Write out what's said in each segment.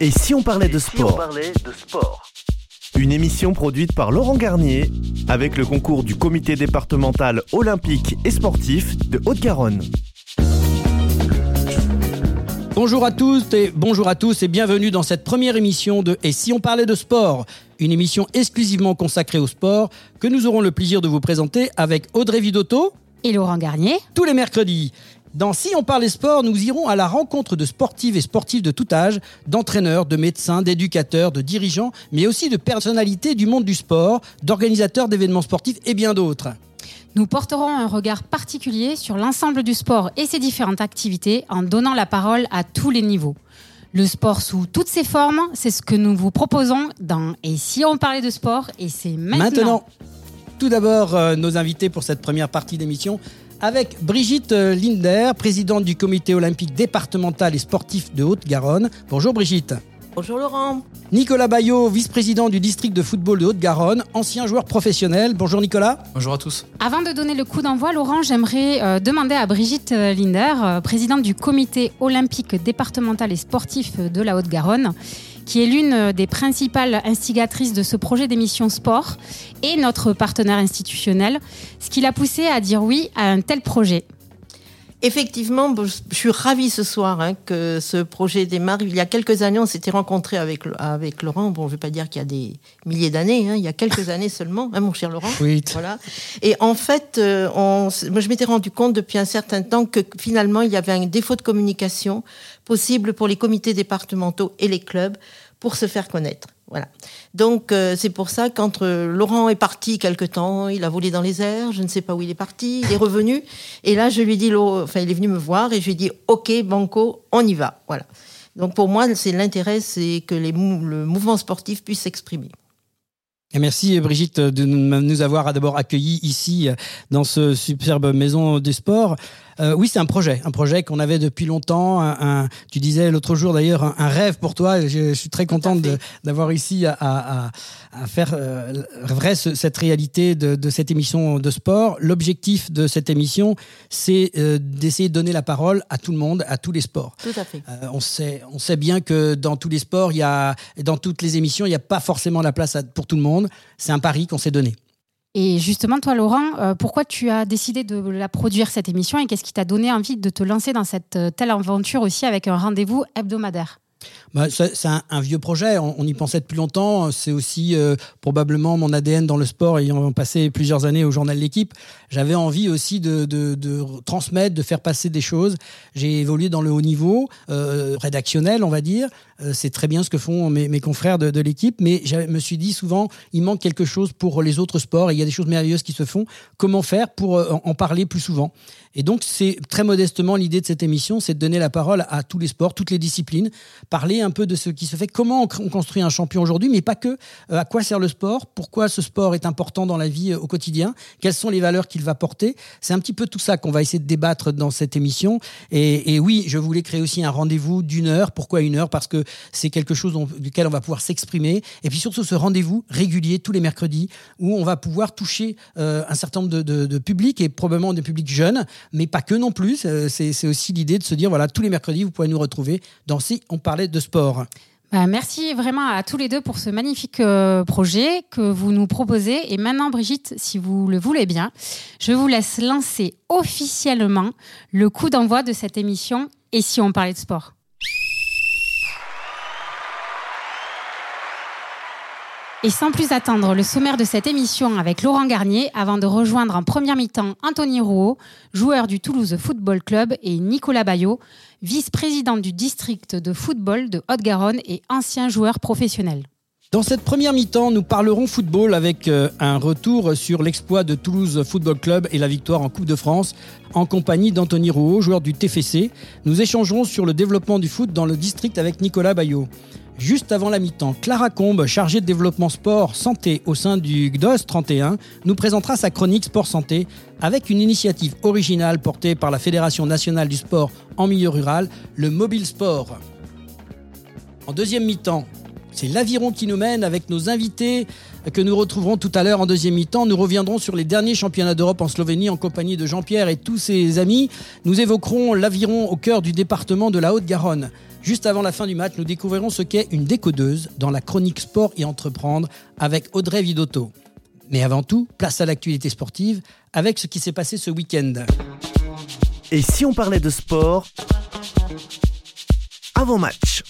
Et si on parlait de sport Une émission produite par Laurent Garnier avec le concours du comité départemental olympique et sportif de Haute-Garonne. Bonjour à tous et bonjour à tous et bienvenue dans cette première émission de Et si on parlait de sport Une émission exclusivement consacrée au sport que nous aurons le plaisir de vous présenter avec Audrey Vidotto et Laurent Garnier tous les mercredis. Dans Si on parlait sport, nous irons à la rencontre de sportives et sportifs de tout âge, d'entraîneurs, de médecins, d'éducateurs, de dirigeants, mais aussi de personnalités du monde du sport, d'organisateurs d'événements sportifs et bien d'autres. Nous porterons un regard particulier sur l'ensemble du sport et ses différentes activités en donnant la parole à tous les niveaux. Le sport sous toutes ses formes, c'est ce que nous vous proposons dans Et si on parlait de sport et c'est maintenant. Maintenant, tout d'abord, euh, nos invités pour cette première partie d'émission avec Brigitte euh, Linder, présidente du comité olympique départemental et sportif de Haute-Garonne. Bonjour Brigitte. Bonjour Laurent. Nicolas Bayot, vice-président du district de football de Haute-Garonne, ancien joueur professionnel. Bonjour Nicolas. Bonjour à tous. Avant de donner le coup d'envoi, Laurent, j'aimerais euh, demander à Brigitte euh, Linder, euh, présidente du comité olympique départemental et sportif de la Haute-Garonne, qui est l'une des principales instigatrices de ce projet d'émission sport et notre partenaire institutionnel, ce qui l'a poussé à dire oui à un tel projet. Effectivement, je suis ravie ce soir hein, que ce projet démarre. Il y a quelques années, on s'était rencontrés avec, avec Laurent. Bon, je ne vais pas dire qu'il y a des milliers d'années, hein, il y a quelques années seulement, hein, mon cher Laurent. Oui. Voilà. Et en fait, euh, on, moi, je m'étais rendu compte depuis un certain temps que finalement, il y avait un défaut de communication possible pour les comités départementaux et les clubs pour se faire connaître. Voilà. Donc, euh, c'est pour ça, quand euh, Laurent est parti quelque temps, il a volé dans les airs, je ne sais pas où il est parti, il est revenu. Et là, je lui dis, enfin, il est venu me voir et je lui dis, OK, Banco, on y va. Voilà. Donc, pour moi, c'est l'intérêt, c'est que le mouvement sportif puisse s'exprimer. Merci Brigitte de nous avoir d'abord accueillis ici dans ce superbe maison du sport. Euh, oui, c'est un projet, un projet qu'on avait depuis longtemps. Un, un- tu disais l'autre jour d'ailleurs un, un rêve pour toi. Je, je suis très contente d'avoir ici à, à- à- faire euh, vrai ce- cette réalité de, de cette émission de sport. L'objectif de cette émission, c'est euh, d'essayer de donner la parole à tout le monde, à tous les sports. Tout à fait. Euh, on, sait, on sait bien que dans tous les sports, il y a, dans toutes les émissions, il n'y a pas forcément la place à- pour tout le monde. C'est un pari qu'on s'est donné. Et justement, toi, Laurent, pourquoi tu as décidé de la produire, cette émission, et qu'est-ce qui t'a donné envie de te lancer dans cette telle aventure aussi avec un rendez-vous hebdomadaire? Bah, c'est un, vieux projet, on, y pensait depuis longtemps. C'est aussi euh, probablement mon ADN dans le sport, ayant passé plusieurs années au journal L'équipe. J'avais envie aussi de, transmettre, de faire passer des choses. J'ai évolué dans le haut niveau, euh, rédactionnel, on va dire. Euh, c'est très bien ce que font mes, confrères de, l'équipe, mais je me suis dit souvent, il manque quelque chose pour les autres sports il y a des choses merveilleuses qui se font. Comment faire pour en parler plus souvent? Et donc, c'est très modestement l'idée de cette émission, c'est de donner la parole à tous les sports, toutes les disciplines, parler un peu de ce qui se fait, comment on construit un champion aujourd'hui, mais pas que. Euh, à quoi sert le sport? Pourquoi ce sport est important dans la vie euh, au quotidien? Quelles sont les valeurs qu'il va porter? C'est un petit peu tout ça qu'on va essayer de débattre dans cette émission. Et, oui, je voulais créer aussi un rendez-vous d'une heure. Pourquoi une heure? Parce que c'est quelque chose duquel on va pouvoir s'exprimer. Et puis surtout ce rendez-vous régulier tous les mercredis où on va pouvoir toucher euh, un certain nombre de publics et probablement des publics jeunes, mais pas que non plus. Euh, C'est aussi l'idée de se dire voilà tous les mercredis vous pouvez nous retrouver dans si on parlait de sport. Bah, Merci vraiment à tous les deux pour ce magnifique euh, projet que vous nous proposez. Et maintenant, Brigitte, si vous le voulez bien, je vous laisse lancer officiellement le coup d'envoi de cette émission. Et si on parlait de sport? Et sans plus attendre, le sommaire de cette émission avec Laurent Garnier, avant de rejoindre en première mi-temps Anthony Rouault, joueur du Toulouse Football Club, et Nicolas Bayot, vice-président du district de football de Haute-Garonne et ancien joueur professionnel. Dans cette première mi-temps, nous parlerons football avec euh, un retour sur l'exploit de Toulouse Football Club et la victoire en Coupe de France en compagnie d'Anthony Rouault, joueur du TFC. Nous échangerons sur le développement du foot dans le district avec Nicolas Bayot. Juste avant la mi-temps, Clara Combe, chargée de développement sport santé au sein du GDOS 31, nous présentera sa chronique Sport Santé avec une initiative originale portée par la Fédération nationale du sport en milieu rural, le Mobile Sport. En deuxième mi-temps, C'est l'aviron qui nous mène avec nos invités que nous retrouverons tout à l'heure en deuxième mi-temps. Nous reviendrons sur les derniers championnats d'Europe en Slovénie en compagnie de Jean-Pierre et tous ses amis. Nous évoquerons l'aviron au cœur du département de la Haute-Garonne. Juste avant la fin du match, nous découvrirons ce qu'est une décodeuse dans la chronique sport et entreprendre avec Audrey Vidotto. Mais avant tout, place à l'actualité sportive avec ce qui s'est passé ce week-end. Et si on parlait de sport avant match?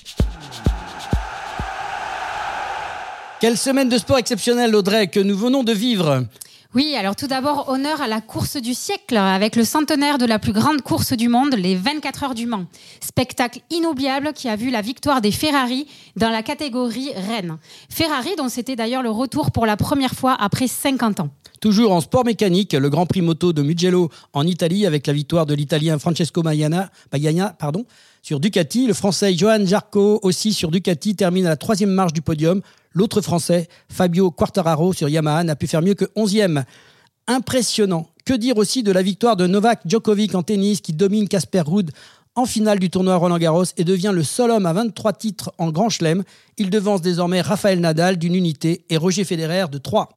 Quelle semaine de sport exceptionnelle, Audrey, que nous venons de vivre. Oui, alors tout d'abord, honneur à la course du siècle avec le centenaire de la plus grande course du monde, les 24 heures du Mans. Spectacle inoubliable qui a vu la victoire des Ferrari dans la catégorie Rennes. Ferrari dont c'était d'ailleurs le retour pour la première fois après 50 ans. Toujours en sport mécanique, le Grand Prix moto de Mugello en Italie avec la victoire de l'Italien Francesco pardon, sur Ducati. Le Français Johan Jarco aussi sur Ducati termine à la troisième marche du podium. L'autre Français, Fabio Quartararo sur Yamaha, n'a pu faire mieux que 11e. Impressionnant. Que dire aussi de la victoire de Novak Djokovic en tennis qui domine Casper Ruud en finale du tournoi Roland Garros et devient le seul homme à 23 titres en Grand Chelem. Il devance désormais Rafael Nadal d'une unité et Roger Federer de 3.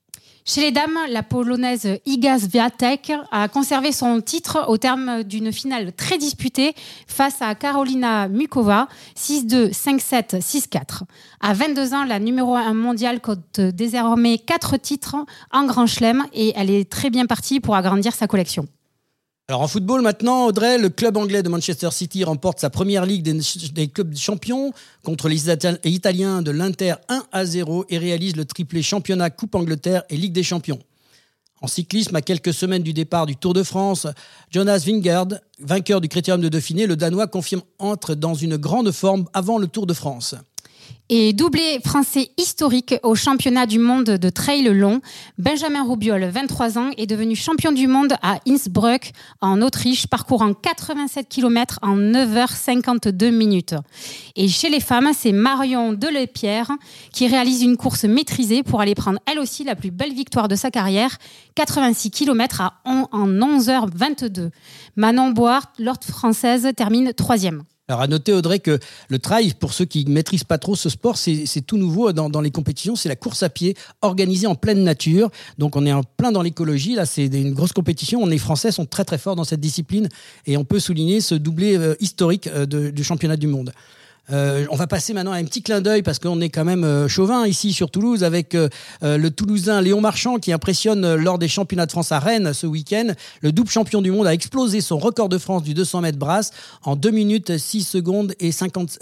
Chez les dames, la polonaise Iga Swiatek a conservé son titre au terme d'une finale très disputée face à Karolina Mukova, 6-2, 5-7, 6-4. À 22 ans, la numéro 1 mondiale compte désormais 4 titres en Grand Chelem et elle est très bien partie pour agrandir sa collection. Alors en football maintenant, Audrey, le club anglais de Manchester City remporte sa première ligue des, clubs champions contre les Italiens de l'Inter 1 à 0 et réalise le triplé championnat Coupe Angleterre et Ligue des Champions. En cyclisme, à quelques semaines du départ du Tour de France, Jonas Vingard, vainqueur du Critérium de Dauphiné, le Danois confirme entre dans une grande forme avant le Tour de France. Et doublé français historique au championnat du monde de trail long, Benjamin Roubiol, 23 ans, est devenu champion du monde à Innsbruck, en Autriche, parcourant 87 km en 9h52 minutes. Et chez les femmes, c'est Marion Delépierre qui réalise une course maîtrisée pour aller prendre elle aussi la plus belle victoire de sa carrière, 86 km à en 11h22. Manon Boart, l'ordre française, termine troisième. Alors à noter Audrey que le trail, pour ceux qui ne maîtrisent pas trop ce sport, c'est tout nouveau dans, les compétitions. C'est la course à pied organisée en pleine nature. Donc on est en plein dans l'écologie. Là, c'est une grosse compétition. On est français, sont très très forts dans cette discipline et on peut souligner ce doublé euh, historique euh, du championnat du monde. Euh, on va passer maintenant à un petit clin d'œil parce qu'on est quand même euh, chauvin ici sur Toulouse avec euh, le Toulousain Léon Marchand qui impressionne lors des championnats de France à Rennes ce week-end. Le double champion du monde a explosé son record de France du 200 mètres brasse en 2 minutes 6 secondes et 50,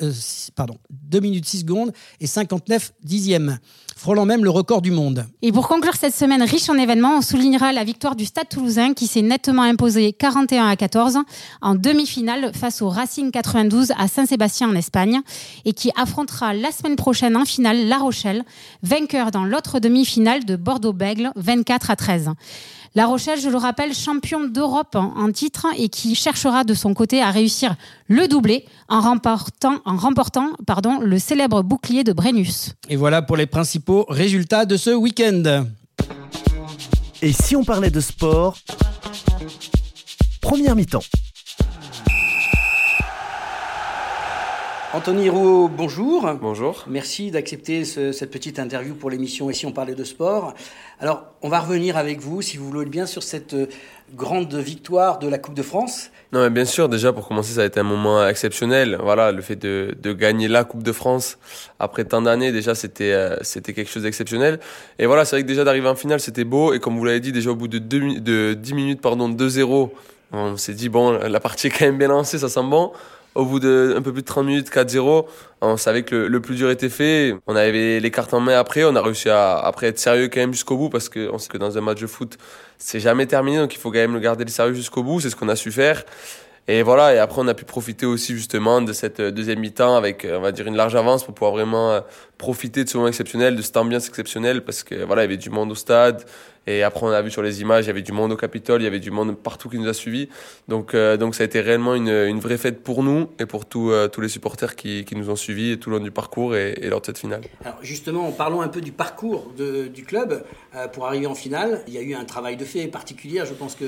pardon, 2 minutes 6 secondes et 59 dixièmes frôlant même le record du monde. Et pour conclure cette semaine riche en événements, on soulignera la victoire du Stade toulousain qui s'est nettement imposé 41 à 14 en demi-finale face au Racing 92 à Saint-Sébastien en Espagne et qui affrontera la semaine prochaine en finale La Rochelle, vainqueur dans l'autre demi-finale de Bordeaux-Bègle, 24 à 13. La Rochelle, je le rappelle, champion d'Europe en titre et qui cherchera de son côté à réussir le doublé en remportant, en remportant pardon, le célèbre bouclier de Brennus. Et voilà pour les principaux résultats de ce week-end. Et si on parlait de sport Première mi-temps. Anthony Rouault, bonjour. Bonjour. Merci d'accepter cette petite interview pour l'émission Et si on parlait de sport. Alors, on va revenir avec vous, si vous voulez bien, sur cette euh, grande victoire de la Coupe de France. Non, mais bien sûr, déjà pour commencer, ça a été un moment exceptionnel. Voilà, le fait de, de gagner la Coupe de France après tant d'années, déjà, c'était euh, c'était quelque chose d'exceptionnel. Et voilà, c'est vrai que déjà d'arriver en finale, c'était beau. Et comme vous l'avez dit, déjà au bout de, deux, de 10 minutes, pardon, 2-0, on s'est dit, bon, la partie est quand même bien lancée, ça sent bon au bout de un peu plus de 30 minutes, 4-0, on savait que le, plus dur était fait. On avait les cartes en main après. On a réussi à après être sérieux quand même jusqu'au bout parce qu'on sait que dans un match de foot, c'est jamais terminé. Donc il faut quand même le garder sérieux jusqu'au bout. C'est ce qu'on a su faire. Et voilà, et après on a pu profiter aussi justement de cette deuxième mi-temps avec, on va dire, une large avance pour pouvoir vraiment euh, profiter de ce moment exceptionnel, de cette ambiance exceptionnelle, parce que voilà, il y avait du monde au stade, Et après, on a vu sur les images, il y avait du monde au Capitole, il y avait du monde partout qui nous a suivis. Donc, euh, donc ça a été réellement une, une vraie fête pour nous et pour tous euh, tous les supporters qui, qui nous ont suivis tout le long du parcours et, et lors de cette finale. Alors justement, parlons un peu du parcours de, du club euh, pour arriver en finale. Il y a eu un travail de fait particulier. Je pense que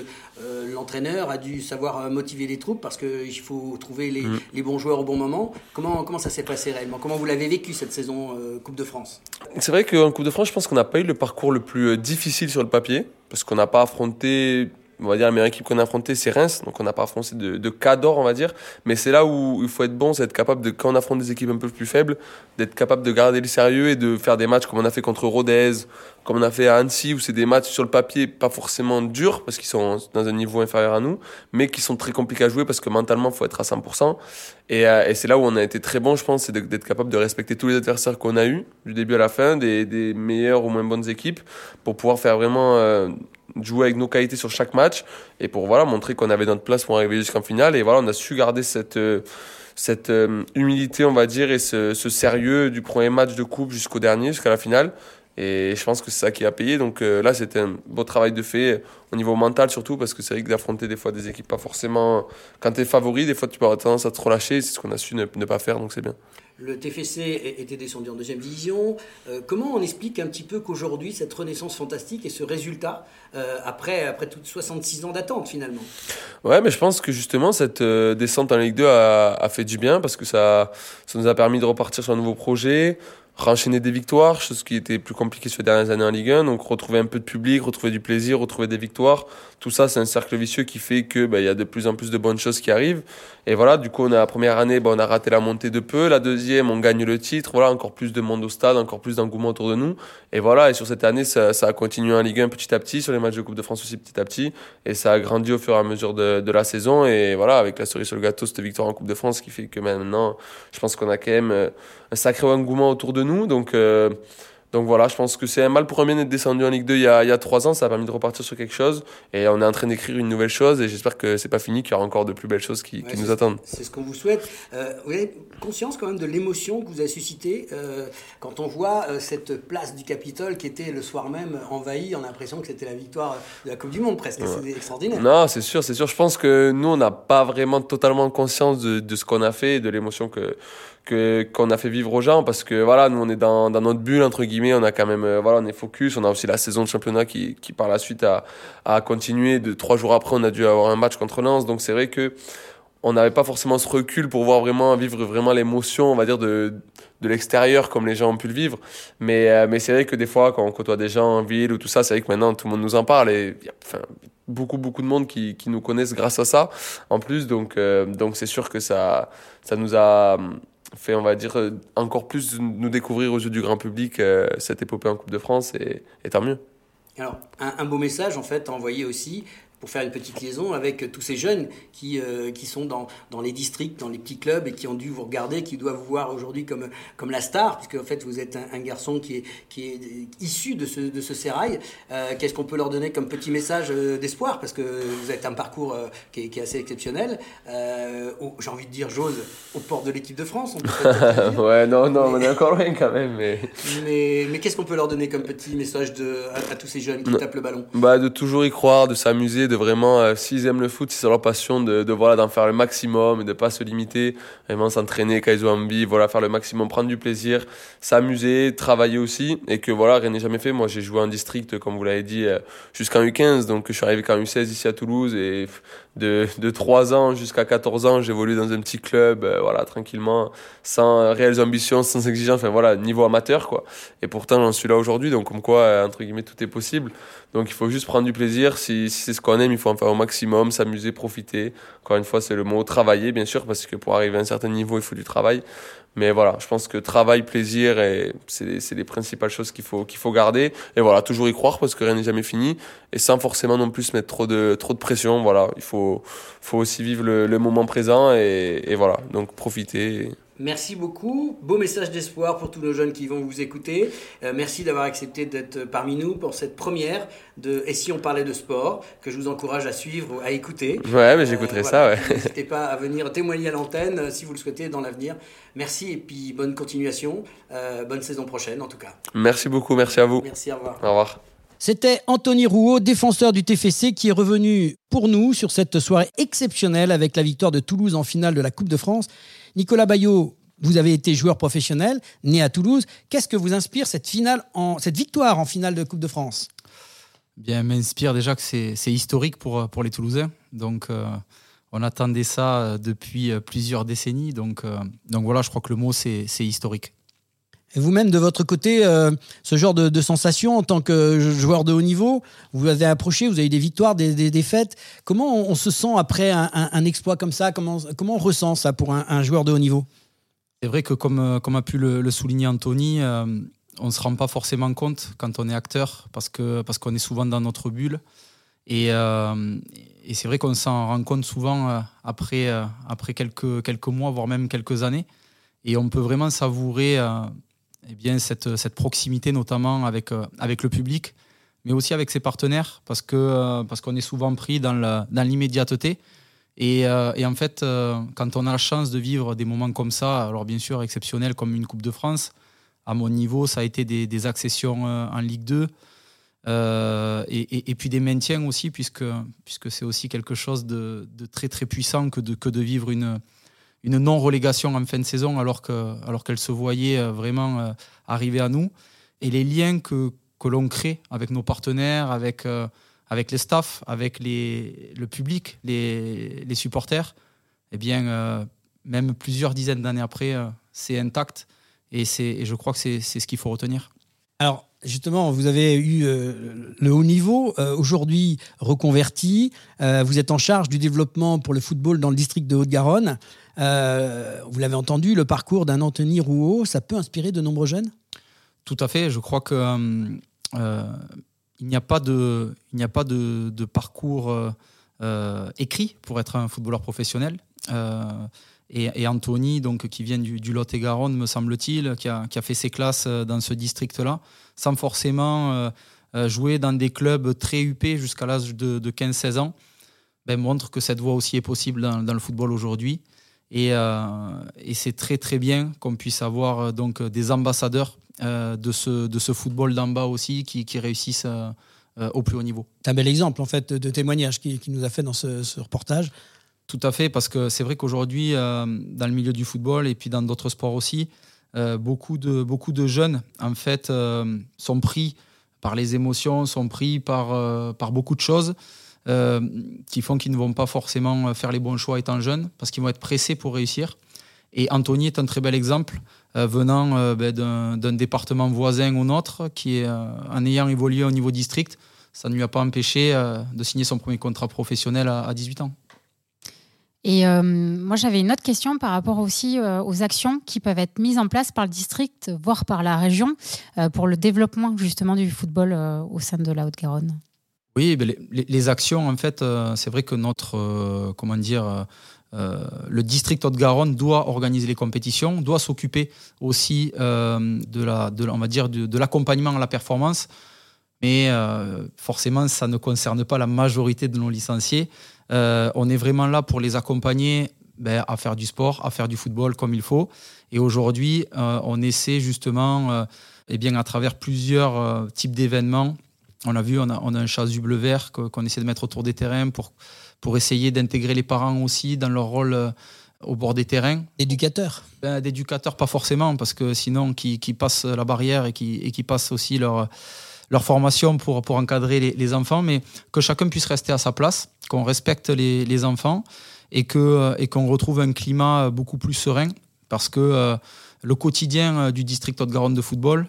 l'entraîneur a dû savoir motiver les troupes parce qu'il faut trouver les, mm. les, bons joueurs au bon moment. Comment, comment ça s'est passé réellement? Comment vous l'avez vécu cette saison Coupe de France. C'est vrai qu'en Coupe de France, je pense qu'on n'a pas eu le parcours le plus difficile sur le papier parce qu'on n'a pas affronté on va dire la meilleure équipe qu'on a affrontée c'est Reims donc on n'a pas affronté de, de on va dire. Mais c'est là où il faut être bon c'est être capable de quand on affronte des équipes un peu plus faibles d'être capable de garder le sérieux et de faire des matchs comme on a fait contre Rodez comme on a fait à Annecy où c'est des matchs sur le papier pas forcément durs parce qu'ils sont dans un niveau inférieur à nous mais qui sont très compliqués à jouer parce que mentalement il faut être à 100% et, euh, et c'est là où on a été très bon je pense c'est d'être capable de respecter tous les adversaires qu'on a eu du début à la fin des, des meilleures ou moins bonnes équipes pour pouvoir faire vraiment euh, jouer avec nos qualités sur chaque match et pour voilà montrer qu'on avait notre place pour arriver jusqu'en finale. Et voilà on a su garder cette euh, cette euh, humilité on va dire et ce, ce sérieux du premier match de coupe jusqu'au dernier jusqu'à la finale et je pense que c'est ça qui a payé. Donc euh, là c'était un beau travail de fait au niveau mental surtout parce que c'est vrai que d'affronter des fois des équipes pas forcément quand tu es favori des fois tu peux avoir tendance à te relâcher. C'est ce qu'on a su ne, ne pas faire donc c'est bien. Le TFC était descendu en deuxième division. Euh, comment on explique un petit peu qu'aujourd'hui, cette renaissance fantastique et ce résultat, euh, après, après toutes 66 ans d'attente finalement? Ouais, mais je pense que justement, cette euh, descente en Ligue 2 a, a, fait du bien parce que ça, ça nous a permis de repartir sur un nouveau projet, renchaîner des victoires, chose qui était plus compliquée les dernières années en Ligue 1. Donc retrouver un peu de public, retrouver du plaisir, retrouver des victoires. Tout ça, c'est un cercle vicieux qui fait que bah, il y a de plus en plus de bonnes choses qui arrivent. Et voilà, du coup, on a la première année, bah, on a raté la montée de peu. La deuxième, on gagne le titre. Voilà, encore plus de monde au stade, encore plus d'engouement autour de nous. Et voilà, et sur cette année, ça, ça a continué en Ligue 1 petit à petit, sur les matchs de Coupe de France aussi petit à petit. Et ça a grandi au fur et à mesure de, de la saison. Et voilà, avec la cerise sur le gâteau, cette victoire en Coupe de France qui fait que maintenant, je pense qu'on a quand même euh, un sacré engouement autour de nous. Donc, euh, donc voilà, je pense que c'est un mal pour un bien d'être descendu en Ligue 2 il y, a, il y a trois ans. Ça a permis de repartir sur quelque chose. Et on est en train d'écrire une nouvelle chose. Et j'espère que c'est pas fini, qu'il y aura encore de plus belles choses qui, qui nous attendent. C'est ce qu'on vous souhaite. Euh, vous avez conscience quand même de l'émotion que vous avez suscité euh, quand on voit euh, cette place du Capitole qui était le soir même envahie. On a l'impression que c'était la victoire de la Coupe du Monde presque. Ouais. C'est extraordinaire. Non, c'est sûr, c'est sûr. Je pense que nous, on n'a pas vraiment totalement conscience de, de ce qu'on a fait et de l'émotion que que qu'on a fait vivre aux gens parce que voilà nous on est dans, dans notre bulle entre guillemets on a quand même euh, voilà on est focus on a aussi la saison de championnat qui, qui par la suite a, a continué. De trois jours après on a dû avoir un match contre Lens. Donc c'est vrai que on n'avait pas forcément ce recul pour voir vraiment vivre vraiment l'émotion on va dire de de l'extérieur comme les gens ont pu le vivre. Mais euh, mais c'est vrai que des fois quand on côtoie des gens en ville ou tout ça c'est vrai que maintenant tout le monde nous en parle et y a, enfin beaucoup beaucoup de monde qui, qui nous connaissent grâce à ça en plus. Donc euh, donc c'est sûr que ça ça nous a fait, on va dire, euh, encore plus nous découvrir aux yeux du grand public euh, cette épopée en Coupe de France et, tant mieux. Alors, un, un, beau message en fait envoyé aussi pour faire une petite liaison avec tous ces jeunes qui, euh, qui sont dans, dans les districts, dans les petits clubs et qui ont dû vous regarder, qui doivent vous voir aujourd'hui comme, comme la star, puisque en fait vous êtes un, un garçon qui est, qui est issu de ce, de ce sérail. Euh, Qu'est-ce qu'on peut leur donner comme petit message euh, d'espoir? Parce que vous avez un parcours qui est, qui, est, assez exceptionnel. Euh, J'ai envie de dire, j'ose, au port de l'équipe de France. On ouais, non, non, mais... on est encore loin quand même. Mais, mais, mais qu'est-ce qu'on peut leur donner comme petit message de, à, à tous ces jeunes qui tapent le ballon? Bah, De toujours y croire, de s'amuser de vraiment, euh, s'ils aiment le foot, si c'est leur passion, de, de voilà, d'en faire le maximum et de pas se limiter, vraiment s'entraîner quand ils ont voilà, faire le maximum, prendre du plaisir, s'amuser, travailler aussi, et que voilà, rien n'est jamais fait. Moi, j'ai joué en district, comme vous l'avez dit, euh, jusqu'en U15, donc je suis arrivé qu'en U16 ici à Toulouse, et de, de 3 ans jusqu'à 14 ans, j'évolue dans un petit club, euh, voilà, tranquillement, sans réelles ambitions, sans exigence, enfin voilà, niveau amateur, quoi. Et pourtant, j'en suis là aujourd'hui, donc comme quoi, euh, entre guillemets, tout est possible. Donc il faut juste prendre du plaisir. Si, si c'est ce qu'on aime, il faut en faire au maximum, s'amuser, profiter. Encore une fois, c'est le mot travailler, bien sûr, parce que pour arriver à un certain niveau, il faut du travail. Mais voilà, je pense que travail, plaisir, et c'est les principales choses qu'il faut, qu'il faut garder. Et voilà, toujours y croire parce que rien n'est jamais fini. Et sans forcément non plus mettre trop de, trop de pression. Voilà, il faut, faut aussi vivre le, moment présent et, et voilà, donc profiter. Merci beaucoup. Beau message d'espoir pour tous nos jeunes qui vont vous écouter. Euh, merci d'avoir accepté d'être parmi nous pour cette première de Et si on parlait de sport, que je vous encourage à suivre, à écouter. Ouais, mais j'écouterai euh, voilà. ça, ouais. N'hésitez pas à venir témoigner à l'antenne euh, si vous le souhaitez dans l'avenir. Merci et puis bonne continuation. Euh, bonne saison prochaine en tout cas. Merci beaucoup, merci à vous. Merci, au revoir. Au revoir. C'était Anthony Rouault, défenseur du TFC, qui est revenu pour nous sur cette soirée exceptionnelle avec la victoire de Toulouse en finale de la Coupe de France. Nicolas Bayot, vous avez été joueur professionnel, né à Toulouse. Qu'est-ce que vous inspire cette, victoire en finale de Coupe de France? Bien, m'inspire déjà que c'est historique pour, pour les Toulousains. Donc, euh, on attendait ça euh, depuis euh, plusieurs décennies. Donc, donc voilà, je crois que le mot, c'est historique. Vous-même, de votre côté, ce genre de, sensation en tant que joueur de haut niveau, vous avez approché, vous avez des victoires, des, défaites. Comment on, se sent après un, exploit comme ça? Comment, on ressent ça pour un, joueur de haut niveau? C'est vrai que, comme, comme a pu le, souligner Anthony, on ne se rend pas forcément compte quand on est acteur parce qu'on parce qu'on est souvent dans notre bulle. Et, euh, et c'est vrai qu'on s'en rend compte souvent euh, après, euh, après quelques, quelques mois, voire même quelques années. Et on peut vraiment savourer eh bien, cette, cette proximité, notamment avec, avec le public, mais aussi avec ses partenaires, parce qu'on parce qu'on est souvent pris dans l'immédiateté. Et, et, en fait, quand on a la chance de vivre des moments comme ça, alors bien sûr exceptionnels comme une Coupe de France, à mon niveau, ça a été des, accessions euh, en Ligue 2. Euh, et, puis des maintiens aussi, puisque, puisque c'est aussi quelque chose de, très très puissant que de, que de vivre une, une non-relégation en fin de saison alors qu'elle alors qu'elle se voyait euh, vraiment arriver à nous. Et les liens que, l'on crée avec nos partenaires, avec, avec les staffs, avec le public, les, les supporters, eh bien, même plusieurs dizaines d'années après, c'est intact. Et je crois que c'est ce qu'il faut retenir. Alors, justement, vous avez eu euh, le haut niveau, euh, aujourd'hui reconverti. Euh, vous êtes en charge du développement pour le football dans le district de Haute-Garonne. vous l'avez entendu, le parcours d'un Anthony Rouault, ça peut inspirer de nombreux jeunes? Tout à fait. Je crois que il n'y a pas de, parcours écrit pour être un footballeur professionnel et, Anthony, donc, qui vient du, Lot-et-Garonne, me semble-t-il, qui a, fait ses classes euh, dans ce district-là, sans forcément euh, euh, jouer dans des clubs très huppés jusqu'à l'âge de, 15-16 ans, ben, montre que cette voie aussi est possible dans, le football aujourd'hui. Et, c'est très très bien qu'on puisse avoir donc des ambassadeurs de, ce, football d'en bas aussi qui, réussissent au plus haut niveau. C'est un bel exemple en fait de témoignage qui, nous a fait dans ce reportage. Tout à fait, parce que c'est vrai qu'aujourd'hui, euh, dans le milieu du football et puis dans d'autres sports aussi, euh, beaucoup, de, jeunes, en fait, euh, sont pris par les émotions, sont pris par, beaucoup de choses qui font qu'ils ne vont pas forcément faire les bons choix étant jeunes, parce qu'ils vont être pressés pour réussir. Et Anthony est un très bel exemple, venant ben, d'un département voisin au nôtre, qui est, en ayant évolué au niveau district, ça ne lui a pas empêché de signer son premier contrat professionnel à 18 ans. Et euh, moi, j'avais une autre question par rapport aussi euh, aux actions qui peuvent être mises en place par le district, voire par la région, euh, pour le développement justement du football au sein de la Haute-Garonne. Oui, les, actions, en fait, c'est vrai que notre, comment dire, le district Haute-Garonne doit organiser les compétitions, doit s'occuper aussi de la, de, on va dire, de l'accompagnement à la performance. Mais forcément, ça ne concerne pas la majorité de nos licenciés. Euh, on est vraiment là pour les accompagner ben, à faire du sport, à faire du football comme il faut. Et aujourd'hui, euh, on essaie justement, euh, eh bien, à travers plusieurs types d'événements, on a vu, on a, un chasuble vert qu'on essaie de mettre autour des terrains pour, pour essayer d'intégrer les parents aussi dans leur rôle au bord des terrains. D'éducateurs ben, D'éducateurs, pas forcément, parce que sinon, qui, qui passent la barrière et qui, et qui passent aussi leur leur formation pour, pour encadrer les, enfants, mais que chacun puisse rester à sa place, qu'on respecte les, enfants et qu'on euh, et qu'on retrouve un climat beaucoup plus serein parce que euh, le quotidien euh, du district Haute-Garonne de football,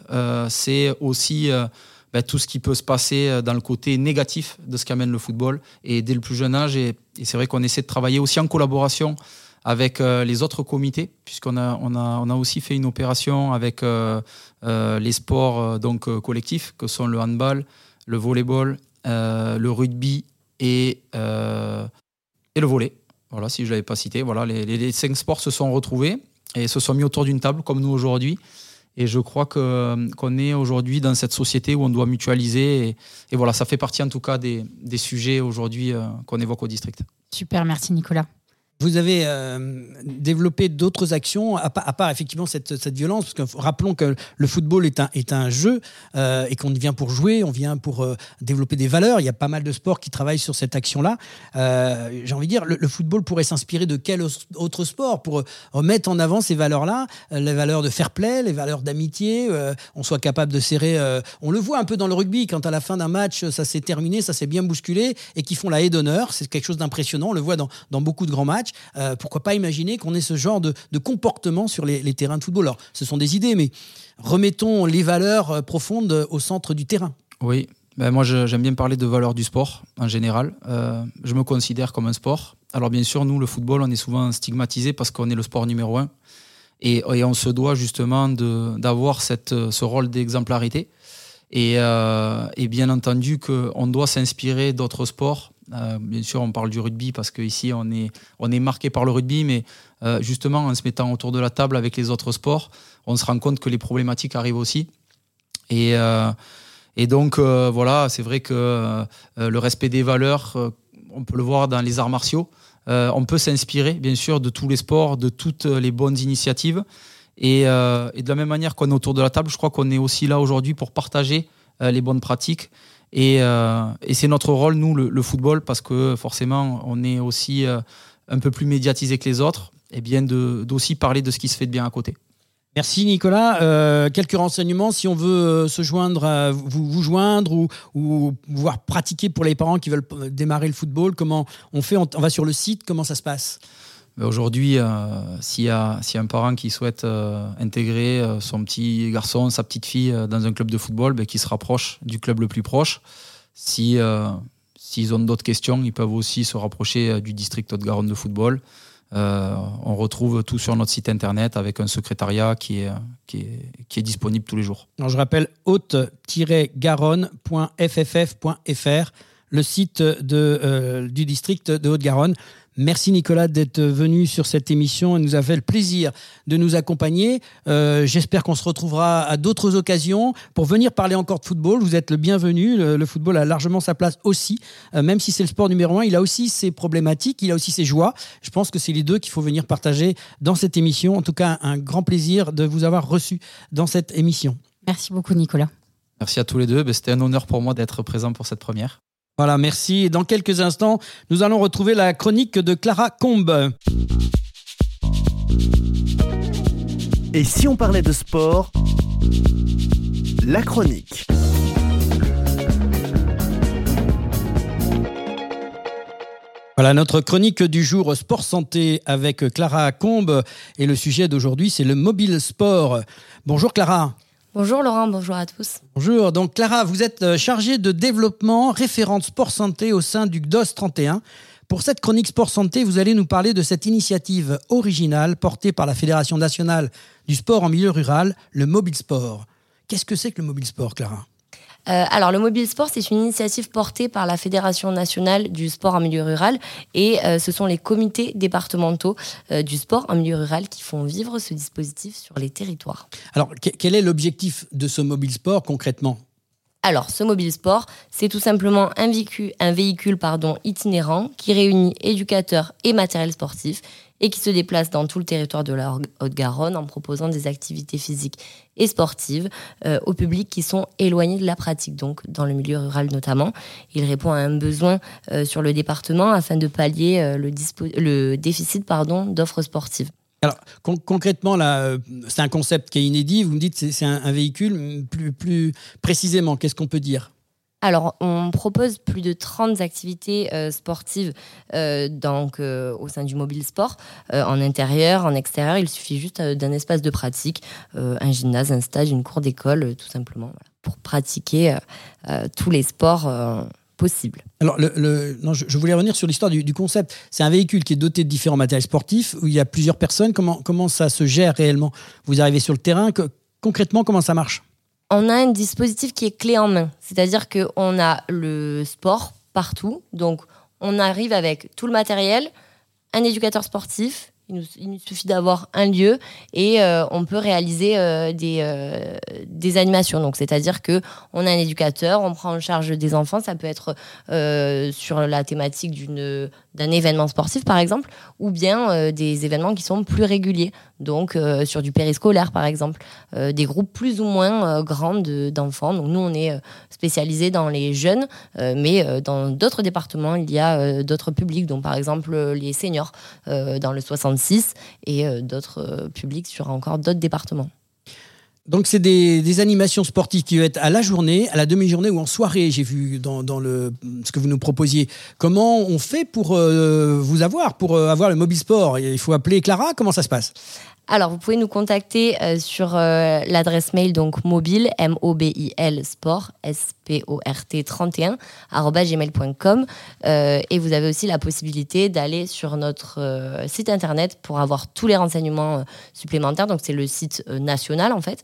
c'est aussi ben, tout ce qui peut se passer dans le côté négatif de ce qu'amène le football et dès le plus jeune âge. et c'est vrai qu'on essaie de travailler aussi en collaboration avec euh, les autres comités, puisqu'on a, on a, on a aussi fait une opération avec euh, euh, les sports donc, collectifs, que sont le handball, le volleyball, le rugby et, et le volley. Voilà, si je ne l'avais pas cité. Voilà, les, cinq sports se sont retrouvés et se sont mis autour d'une table, comme nous aujourd'hui. Et je crois que, qu'on est aujourd'hui dans cette société où on doit mutualiser. Et, et, voilà, ça fait partie en tout cas des, des sujets aujourd'hui qu'on évoque au district. Super, merci Nicolas. Vous avez euh, développé d'autres actions, à, part effectivement cette, cette violence, parce que rappelons que le football est un, est un jeu euh, et qu'on vient pour jouer, on vient pour euh, développer des valeurs. Il y a pas mal de sports qui travaillent sur cette action-là. J'ai envie de dire, le, football pourrait s'inspirer de quel autre sport pour remettre en avant ces valeurs-là, les valeurs de fair play, les valeurs d'amitié, on soit capable de serrer. on le voit un peu dans le rugby, quand à la fin d'un match, ça s'est terminé, ça s'est bien bousculé, et qui font la haie d'honneur. C'est quelque chose d'impressionnant, on le voit dans, dans beaucoup de grands matchs. Euh, pourquoi pas imaginer qu'on ait ce genre de, comportement sur les, terrains de football Alors, ce sont des idées, mais remettons les valeurs euh, profondes au centre du terrain. Oui, ben moi j'aime bien parler de valeurs du sport en général. Euh, je me considère comme un sport. Alors bien sûr, nous, le football, on est souvent stigmatisé parce qu'on est le sport numéro un. Et, on se doit justement d'avoir ce rôle d'exemplarité. Et, bien entendu qu'on doit s'inspirer d'autres sports euh, bien sûr, on parle du rugby parce qu'ici, on est, on est marqué par le rugby, mais euh, justement, en se mettant autour de la table avec les autres sports, on se rend compte que les problématiques arrivent aussi. Et, euh, donc, voilà, c'est vrai que le respect des valeurs, on peut le voir dans les arts martiaux. on peut s'inspirer, bien sûr, de tous les sports, de toutes les bonnes initiatives. Et de la même manière qu'on est autour de la table, je crois qu'on est aussi là aujourd'hui pour partager les bonnes pratiques euh, et, c'est notre rôle, nous, le, football, parce que forcément, on est aussi euh, un peu plus médiatisé que les autres, et bien d'aussi parler de ce qui se fait de bien à côté. Merci Nicolas. Euh, quelques renseignements si on veut se joindre, vous, vous joindre ou, ou voir pratiquer pour les parents qui veulent démarrer le football. Comment on fait? On va sur le site. Comment ça se passe? Aujourd'hui, euh, s'il y, a un parent qui souhaite euh, intégrer euh, son petit garçon, sa petite fille dans un club de football, ben, qui se rapproche du club le plus proche. Si, s'ils ont d'autres questions, ils peuvent aussi se rapprocher du district Haute-Garonne de football. on retrouve tout sur notre site internet avec un secrétariat qui est, qui est, disponible tous les jours. Je rappelle haute-garonne.fff.fr, le site de, du district de Haute-Garonne. Merci Nicolas d'être venu sur cette émission et nous a fait le plaisir de nous accompagner. Euh, j'espère qu'on se retrouvera à d'autres occasions pour venir parler encore de football. Vous êtes le bienvenu. Le, football a largement sa place aussi. Euh, même si c'est le sport numéro un, il a aussi ses problématiques, il a aussi ses joies. Je pense que c'est les deux qu'il faut venir partager dans cette émission. En tout cas, un grand plaisir de vous avoir reçu dans cette émission. Merci beaucoup Nicolas. Merci à tous les deux. Ben, c'était un honneur pour moi d'être présent pour cette première. Voilà, merci. Dans quelques instants, nous allons retrouver la chronique de Clara Combe. Et si on parlait de sport La chronique. Voilà notre chronique du jour Sport Santé avec Clara Combe et le sujet d'aujourd'hui c'est le mobile sport. Bonjour Clara. Bonjour Laurent, bonjour à tous. Bonjour, donc Clara, vous êtes euh, chargée de développement, référente sport santé au sein du GDOS 31. Pour cette chronique sport santé, vous allez nous parler de cette initiative originale portée par la Fédération nationale du sport en milieu rural, le mobile sport. Qu'est-ce que c'est que le mobile sport, Clara? Euh, alors, le mobile sport, c'est une initiative portée par la Fédération nationale du sport en milieu rural et euh, ce sont les comités départementaux euh, du sport en milieu rural qui font vivre ce dispositif sur les territoires. Alors, quel est l'objectif de ce mobile sport concrètement? Alors, ce mobile sport, c'est tout simplement un véhicule, un véhicule pardon, itinérant qui réunit éducateurs et matériel sportif et qui se déplace dans tout le territoire de la Haute-Garonne en proposant des activités physiques et sportives euh, au public qui sont éloignés de la pratique, donc dans le milieu rural notamment. Il répond à un besoin euh, sur le département afin de pallier euh, le, déficit d'offres sportives. Alors concrètement, là, c'est un concept qui est inédit. Vous me dites c'est un, un véhicule. Plus, plus précisément, qu'est-ce qu'on peut dire? Alors, on propose plus de 30 activités euh, sportives euh, donc, euh, au sein du mobile sport, en intérieur, en extérieur. Il suffit juste d'un espace de pratique, un gymnase, un stage, une cour d'école, tout simplement, pour pratiquer tous les sports possibles. Alors, non, je, voulais revenir sur l'histoire du, du, concept. C'est un véhicule qui est doté de différents matériels sportifs, où il y a plusieurs personnes. Comment, comment ça se gère réellement? Vous arrivez sur le terrain, que, concrètement, comment ça marche? On a un dispositif qui est clé en main. C'est-à-dire qu'on a le sport partout. Donc, on arrive avec tout le matériel, un éducateur sportif, Il, nous, suffit d'avoir un lieu et euh, on peut réaliser euh, des, euh, des animations. Donc, c'est-à-dire que on a un éducateur, on prend en charge des enfants. Ça peut être sur la thématique d'un événement sportif, par exemple, ou bien des événements qui sont plus réguliers. Donc, sur du périscolaire, par exemple, des groupes plus ou moins grands d'enfants. Donc, nous, on est spécialisé dans les jeunes, mais dans d'autres départements, il y a d'autres publics. Donc, par exemple, les seniors dans le 60 et euh, d'autres euh, publics sur encore d'autres départements. Donc c'est des, animations sportives qui vont être à la journée, à la demi-journée ou en soirée, j'ai vu dans, le, ce que vous nous proposiez. Comment on fait pour euh, vous avoir, pour avoir le mobile sport? Il faut appeler Clara, comment ça se passe? Alors, vous pouvez nous contacter euh, sur euh, l'adresse mail donc mobile, M-O-B-I-L, sport, S-P-O-R-T 31, gmail.com. Euh, et vous avez aussi la possibilité d'aller sur notre site internet pour avoir tous les renseignements supplémentaires. Donc, c'est le site national en fait.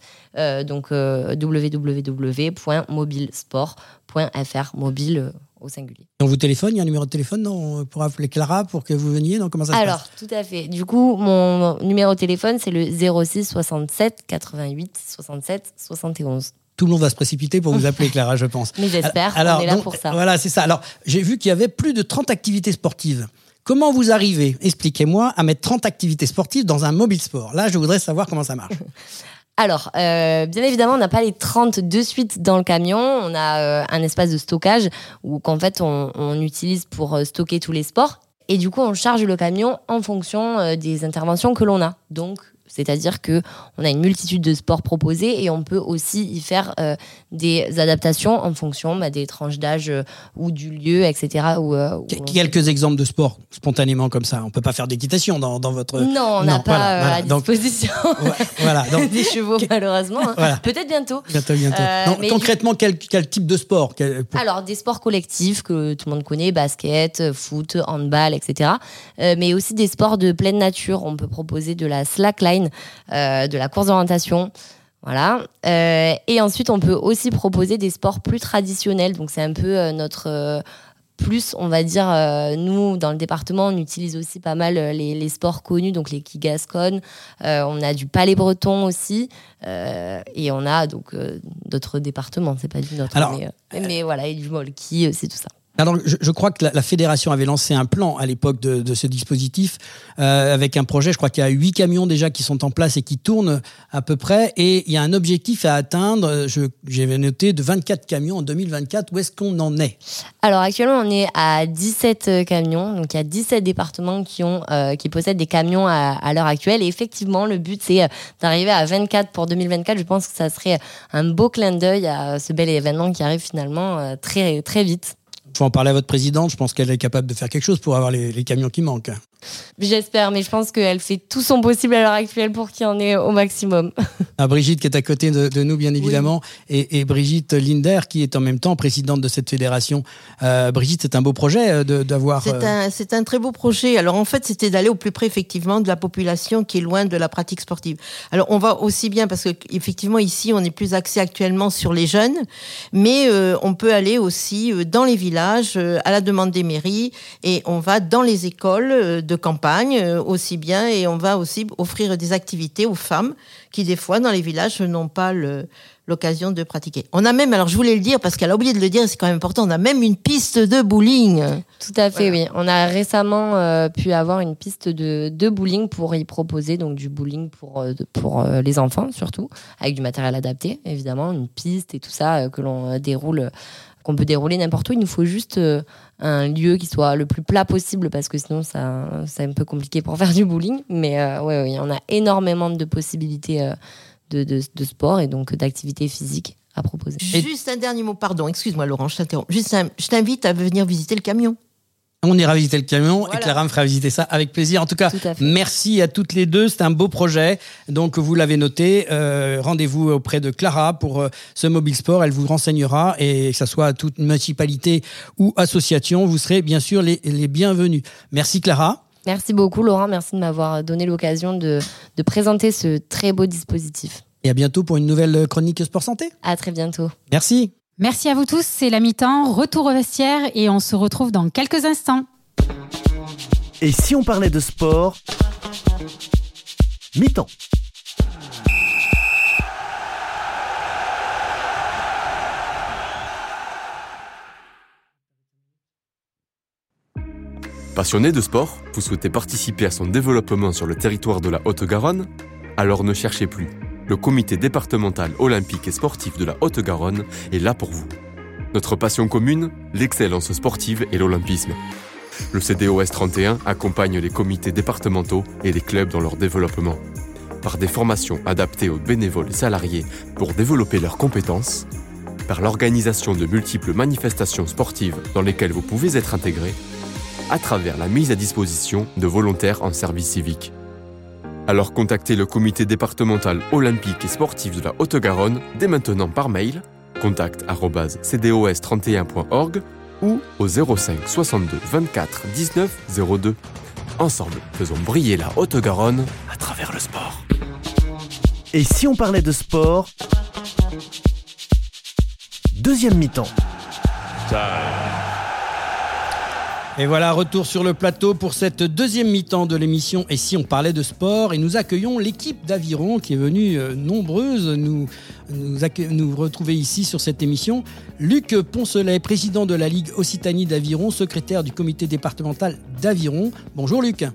donc, www.mobilesport.fr, mobile au singulier. On vous téléphone, il y a un numéro de téléphone non, pour appeler Clara pour que vous veniez non, Comment ça se Alors, tout à fait. Du coup, mon numéro de téléphone, c'est le 06 67 88 67 71 tout le monde va se précipiter pour vous appeler Clara, je pense. Mais j'espère, on est là pour ça. Voilà, c'est ça. Alors, j'ai vu qu'il y avait plus de 30 activités sportives. Comment vous arrivez, expliquez-moi, à mettre 30 activités sportives dans un mobile sport? Là, je voudrais savoir comment ça marche. Alors, euh, bien évidemment, on n'a pas les 30 de suite dans le camion. On a euh, un espace de stockage où qu'en fait on, utilise pour euh, stocker tous les sports. Et du coup, on charge le camion en fonction des interventions que l'on a. Donc, c'est-à-dire que on a une multitude de sports proposés et on peut aussi y faire euh, des adaptations en fonction bah, des tranches d'âge euh, ou du lieu, etc. Euh, quelques exemples de sports spontanément comme ça. On peut pas faire d'équitation dans, dans, votre. Non, on n'a pas à disposition voilà, donc... des chevaux malheureusement. Hein. Peut-être bientôt. Bientôt, bientôt. concrètement, quel, quel, type de sport Alors des sports collectifs que tout le monde connaît, basket, foot, handball, etc. mais aussi des sports de pleine nature. On peut proposer de la slackline euh, de la course d'orientation. Voilà. Euh, et ensuite, on peut aussi proposer des sports plus traditionnels. Donc, c'est un peu euh, notre plus, on va dire, nous, dans le département, on utilise aussi pas mal les, sports connus, donc les Kigascon. on a du palais breton aussi. et on a donc d'autres départements, c'est pas du nôtre. mais, mais, voilà, et du molki, c'est tout ça. Alors, je, crois que la, fédération avait lancé un plan à l'époque de, ce dispositif euh, avec un projet. Je crois qu'il y a huit camions déjà qui sont en place et qui tournent à peu près. Et il y a un objectif à atteindre. J'avais noté de 24 camions en 2024. Où est-ce qu'on en est? Alors actuellement, on est à 17 euh, camions. Donc il y a 17 départements qui ont euh, qui possèdent des camions à, à l'heure actuelle. Et effectivement, le but c'est d'arriver à 24 pour 2024. Je pense que ça serait un beau clin d'œil à ce bel événement qui arrive finalement très très vite. Faut en parler à votre présidente. Je pense qu'elle est capable de faire quelque chose pour avoir les, camions qui manquent. J'espère, mais je pense qu'elle fait tout son possible à l'heure actuelle pour qu'il y en ait au maximum. Ah, Brigitte qui est à côté de, nous, bien évidemment, et, Brigitte Linder qui est en même temps présidente de cette fédération. Euh, Brigitte, c'est un beau projet euh, d'avoir. Euh, c'est un, très beau projet. Alors en fait, c'était d'aller au plus près effectivement de la population qui est loin de la pratique sportive. Alors on va aussi bien parce que effectivement ici on est plus axé actuellement sur les jeunes, mais on peut aller aussi dans les villages à la demande des mairies et on va dans les écoles de campagne euh, aussi bien et on va aussi offrir des activités aux femmes qui des fois dans les villages n'ont pas l'occasion de pratiquer. On a même, alors je voulais le dire parce qu'elle a oublié de le dire, c'est quand même important, on a même une piste de bowling. Tout à fait, oui. On a récemment euh, pu avoir une piste de, de, bowling pour y proposer donc du bowling pour, euh, pour les enfants surtout, avec du matériel adapté évidemment, une piste et tout ça que l'on déroule qu'on peut dérouler n'importe où. Il nous faut juste euh, un lieu qui soit le plus plat possible parce que sinon ça c'est un peu compliqué pour faire du bowling. Mais euh, ouais, ouais, on a énormément de possibilités euh, de, de, sport et donc d'activités physiques à proposer. Juste un dernier mot, pardon, excuse-moi Laurent, je t'interromps. Juste je t'invite à venir visiter le camion. On ira visiter le camion et Clara me fera visiter ça avec plaisir. En tout cas, merci à toutes les deux. C'est un beau projet. Donc, vous l'avez noté. Euh, rendez-vous auprès de Clara pour euh, ce mobile sport. Elle vous renseignera et que ce soit toute municipalité ou association, vous serez bien sûr les, bienvenus. Merci Clara. Merci beaucoup Laurent. Merci de m'avoir donné l'occasion de, de présenter ce très beau dispositif. Et à bientôt pour une nouvelle chronique Sport Santé. À très bientôt. Merci. Merci à vous tous, c'est la mi-temps, retour au vestiaire et on se retrouve dans quelques instants. Et si on parlait de sport Mi-temps. Passionné de sport, vous souhaitez participer à son développement sur le territoire de la Haute-Garonne? Alors ne cherchez plus. Le comité départemental olympique et sportif de la Haute-Garonne est là pour vous. Notre passion commune, l'excellence sportive et l'olympisme. Le CDOS 31 accompagne les comités départementaux et les clubs dans leur développement. Par des formations adaptées aux bénévoles et salariés pour développer leurs compétences, par l'organisation de multiples manifestations sportives dans lesquelles vous pouvez être intégré, à travers la mise à disposition de volontaires en service civique. Alors contactez le comité départemental olympique et sportif de la Haute-Garonne dès maintenant par mail contact@cdos31.org ou au 05 62 24 19 02. Ensemble, faisons briller la Haute-Garonne à travers le sport. Et si on parlait de sport? Deuxième mi-temps. Et voilà, retour sur le plateau pour cette deuxième mi-temps de l'émission Et si on parlait de sport Et nous accueillons l'équipe d'Aviron qui est venue euh, nombreuse nous, nous, nous, retrouver ici sur cette émission. Luc Poncelet, président de la Ligue Occitanie d'Aviron, secrétaire du comité départemental d'Aviron. Bonjour Luc.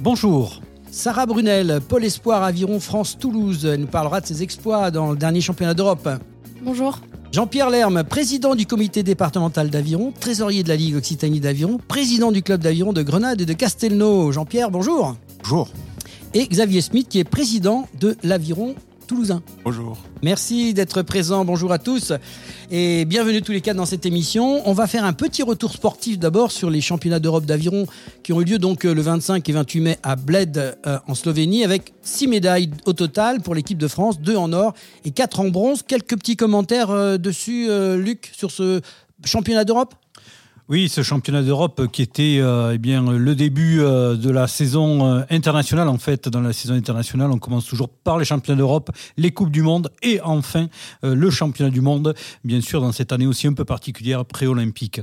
Bonjour. Sarah Brunel, Pôle Espoir Aviron France-Toulouse, nous parlera de ses exploits dans le dernier championnat d'Europe. Bonjour. Jean-Pierre Lerme, président du comité départemental d'aviron, trésorier de la Ligue Occitanie d'aviron, président du club d'aviron de Grenade et de Castelnau. Jean-Pierre, bonjour. Bonjour. Et Xavier Smith, qui est président de l'aviron toulousain. Bonjour. Merci d'être présent. Bonjour à tous et bienvenue tous les quatre dans cette émission. On va faire un petit retour sportif d'abord sur les championnats d'Europe d'aviron qui ont eu lieu donc euh, le 25 et 28 mai à Bled euh, en Slovénie avec six médailles au total pour l'équipe de France, deux en or et quatre en bronze. Quelques petits commentaires euh, dessus, Luc, sur ce championnat d'Europe? Oui, ce championnat d'Europe qui était euh, eh le début euh, de la saison euh, internationale. En fait, dans la saison internationale, on commence toujours par les championnats d'Europe, les Coupes du Monde et enfin le championnat du monde, bien sûr, dans cette année aussi un peu particulière pré-olympique.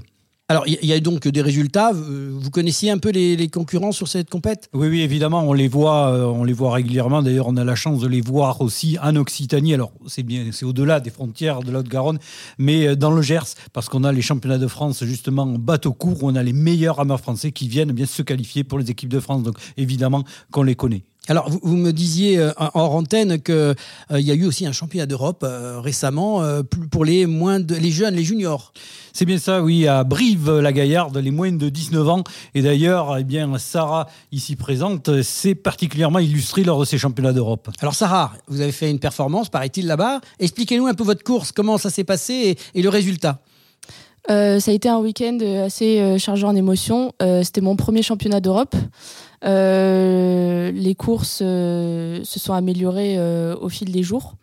Alors, il y a donc des résultats. Vous connaissiez un peu les, concurrents sur cette compète? Oui, oui, évidemment, on les voit, euh, on les voit régulièrement. D'ailleurs, on a la chance de les voir aussi en Occitanie. Alors, c'est bien, c'est au-delà des frontières de la Haute-Garonne, mais euh, dans le Gers, parce qu'on a les championnats de France justement en bateau court, où on a les meilleurs rameurs français qui viennent bien se qualifier pour les équipes de France. Donc, évidemment, qu'on les connaît. Alors, vous, me disiez euh, en antenne qu'il y a eu aussi un championnat d'Europe récemment pour les moins de, les jeunes, les juniors. C'est bien ça, oui, à Brive-la-Gaillarde, les moins de 19 ans. Et d'ailleurs, eh bien, Sarah, ici présente, s'est particulièrement illustrée lors de ces championnats d'Europe. Alors, Sarah, vous avez fait une performance, paraît-il, là-bas. Expliquez-nous un peu votre course, comment ça s'est passé et, le résultat. Euh, ça a été un week-end assez euh, chargé en émotions. Euh, c'était mon premier championnat d'Europe. les courses se sont améliorées au fil des jours.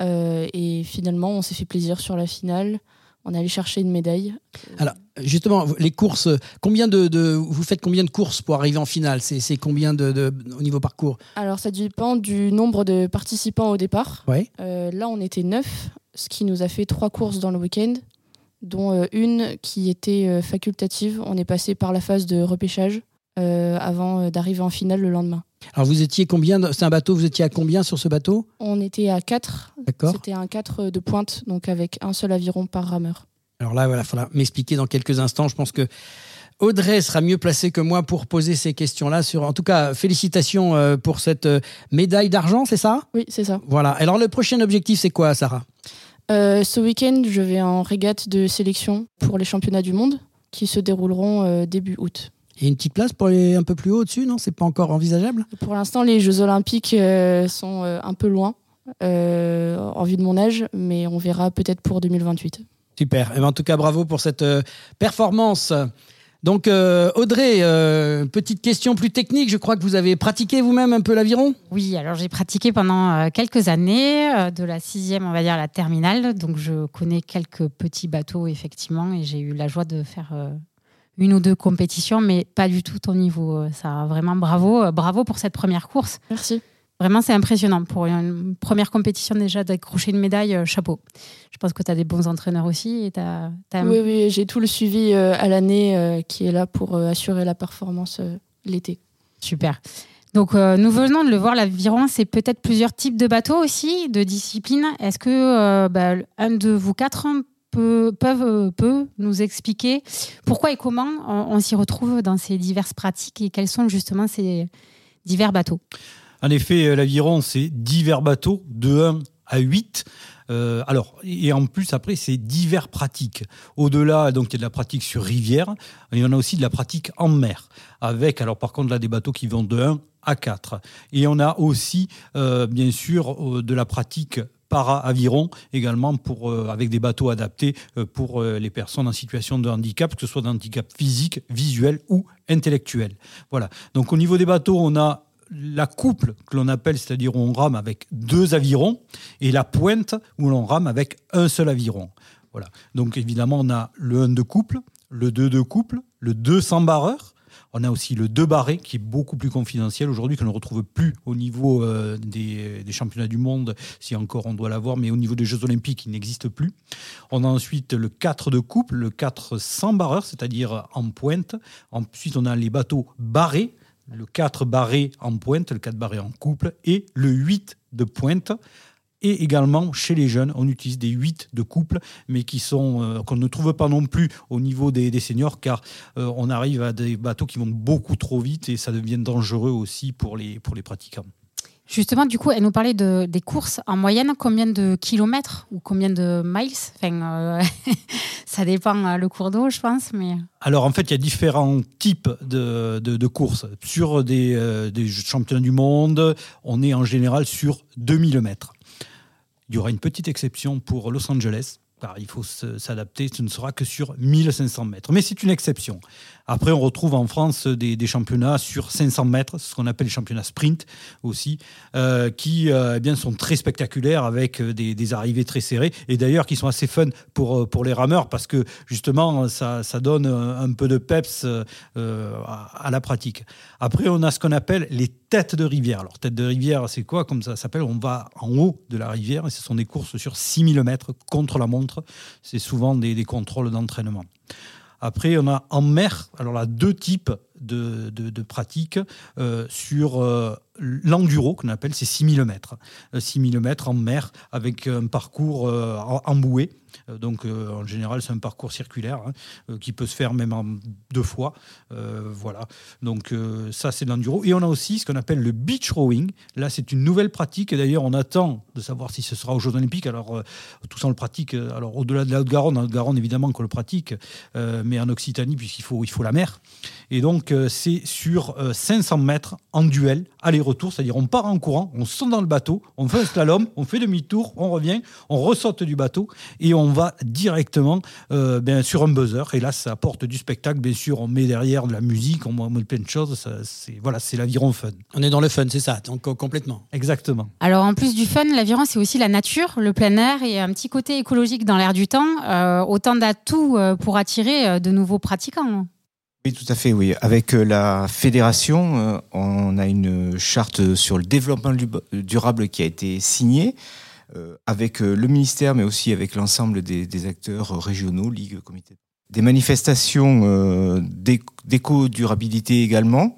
et finalement, on s'est fait plaisir sur la finale on est allé chercher une médaille. Alors, justement, les courses, combien de, vous faites combien de courses pour arriver en finale? C'est combien de, au niveau parcours? Alors, ça dépend du nombre de participants au départ. Ouais. Euh, là, on était neuf, ce qui nous a fait trois courses dans le week-end, dont euh, une qui était euh, facultative. On est passé par la phase de repêchage avant d'arriver en finale le lendemain. Alors vous étiez combien C'est un bateau, vous étiez à combien sur ce bateau? On était à 4. D'accord. C'était un 4 de pointe, donc avec un seul aviron par rameur. Alors là, il voilà, faudra m'expliquer dans quelques instants. Je pense que Audrey sera mieux placée que moi pour poser ces questions-là. Sur, en tout cas, félicitations euh, pour cette euh, médaille d'argent, c'est ça? Oui, c'est ça. Voilà. Alors le prochain objectif, c'est quoi, Sarah? Euh, Ce week-end, je vais en régate de sélection pour les championnats du monde qui se dérouleront début août. Il y a une petite place pour aller un peu plus haut dessus, non? C'est pas encore envisageable? Pour l'instant, les Jeux Olympiques euh, sont euh, un peu loin euh, en vue de mon âge, mais on verra peut-être pour 2028. Super. Et eh ben, en tout cas, bravo pour cette performance. Donc Audrey, petite question plus technique, je crois que vous avez pratiqué vous-même un peu l'aviron? Oui, alors j'ai pratiqué pendant quelques années, de la sixième on va dire à la terminale, donc je connais quelques petits bateaux effectivement et j'ai eu la joie de faire une ou deux compétitions, mais pas du tout au niveau. Ça, vraiment bravo, euh, bravo pour cette première course. Merci. Vraiment, c'est impressionnant. Pour une première compétition, déjà, d'accrocher une médaille, euh, chapeau. Je pense que tu as des bons entraîneurs aussi. Et Oui, oui j'ai tout le suivi euh, à l'année qui est là pour assurer la performance l'été. Super. Donc, nous venons de le voir, l'aviron, c'est peut-être plusieurs types de bateaux aussi, de disciplines. Est-ce que bah, un de vous quatre peut, peuvent, peut nous expliquer pourquoi et comment on, s'y retrouve dans ces diverses pratiques et quels sont justement ces divers bateaux? En effet, l'aviron, c'est divers bateaux de 1 à 8. Euh, alors, et en plus, après, c'est divers pratiques. Au-delà, donc, il y a de la pratique sur rivière, il y en a aussi de la pratique en mer, avec, alors par contre, là, des bateaux qui vont de 1 à 4. Et on a aussi, euh, bien sûr, euh, de la pratique para-aviron également pour, avec des bateaux adaptés pour les personnes en situation de handicap, que ce soit d'handicap physique, visuel ou intellectuel. Voilà. Donc au niveau des bateaux, on a la couple que l'on appelle, c'est-à-dire où on rame avec deux avirons, et la pointe où l'on rame avec un seul aviron. Voilà. Donc évidemment, on a le 1 de couple, le 2 de couple, le 2 sans barreur. On a aussi le 2 barré qui est beaucoup plus confidentiel aujourd'hui, qu'on ne retrouve plus au niveau euh, des, championnats du monde, si encore on doit l'avoir, mais au niveau des Jeux Olympiques, il n'existe plus. On a ensuite le 4 de couple, le 4 sans barreur, c'est-à-dire en pointe. Ensuite, on a les bateaux barrés, le 4 barré en pointe, le 4 barré en couple, et le 8 de pointe. Et également, chez les jeunes, on utilise des 8 de couple, mais qui euh, qu'on ne trouve pas non plus au niveau des, seniors, car euh, on arrive à des bateaux qui vont beaucoup trop vite et ça devient dangereux aussi pour les, pour les pratiquants. Justement, du coup, elle nous parlait de, des courses. En moyenne, combien de kilomètres ou combien de miles? Euh, Ça dépend euh, le cours d'eau, je pense. Mais... Alors, en fait, il y a différents types de, de, courses. Sur des, euh, des, championnats du monde, on est en général sur 2000 mètres. Il y aura une petite exception pour Los Angeles. Il faut s'adapter, ce ne sera que sur 1500 mètres. Mais c'est une exception. Après, on retrouve en France des, championnats sur 500 mètres, ce qu'on appelle les championnats sprint aussi, euh, qui euh, eh bien, sont très spectaculaires avec euh, des, arrivées très serrées et d'ailleurs qui sont assez fun pour, pour les rameurs parce que justement, ça, ça donne un peu de peps à, la pratique. Après, on a ce qu'on appelle les têtes de rivière. Alors, tête de rivière, c'est quoi Comme ça s'appelle, on va en haut de la rivière et ce sont des courses sur 6000 mètres contre la montre. C'est souvent des, des contrôles d'entraînement. Après, on a en mer, alors là, deux types de, de, pratiques euh, sur euh, l'enduro, qu'on appelle, c'est 6000 mètres. 6000 euh, mètres en mer avec un parcours en bouée. Donc, en général, c'est un parcours circulaire hein, qui peut se faire même en deux fois. voilà. Donc, ça, c'est l'enduro. Et on a aussi ce qu'on appelle le beach rowing. Là, c'est une nouvelle pratique. D'ailleurs, on attend de savoir si ce sera aux Jeux Olympiques. Alors, tout ça, on le pratique. Alors, au-delà de la Haute-Garonne, Haute-Garonne, évidemment, qu'on le pratique, mais en Occitanie, puisqu'il faut, il faut la mer. Et donc, c'est sur 500 euh, mètres en duel, aller-retour, c'est-à-dire on part en courant, on saute dans le bateau, on fait un slalom, on fait demi-tour, on revient, on ressaute du bateau et on va directement euh, bien, sur un buzzer. Et là, ça apporte du spectacle, bien sûr, on met derrière de la musique, on met plein de choses. C'est voilà, c'est l'aviron fun. On est dans le fun, c'est ça, donc complètement. Exactement. Alors en plus du fun, l'aviron c'est aussi la nature, le plein air et un petit côté écologique dans l'air du temps. Euh, autant d'atouts pour attirer de nouveaux pratiquants. Oui, tout à fait, oui. Avec euh, la fédération, euh, on a une charte sur le développement durable qui a été signée euh, avec le ministère, mais aussi avec l'ensemble des, acteurs régionaux, Ligue, Comité. Des manifestations d'éco-durabilité également.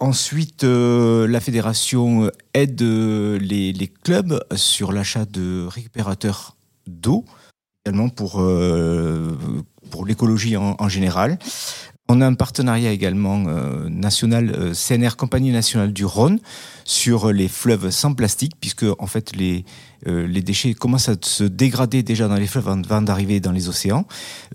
ensuite, la fédération aide les, clubs sur l'achat de récupérateurs d'eau, également pour, pour l'écologie en, général. On a un partenariat également euh, national, euh, CNR Compagnie nationale du Rhône, sur les fleuves sans plastique, puisque en fait les euh, les déchets commencent à se dégrader déjà dans les fleuves avant d'arriver dans les océans.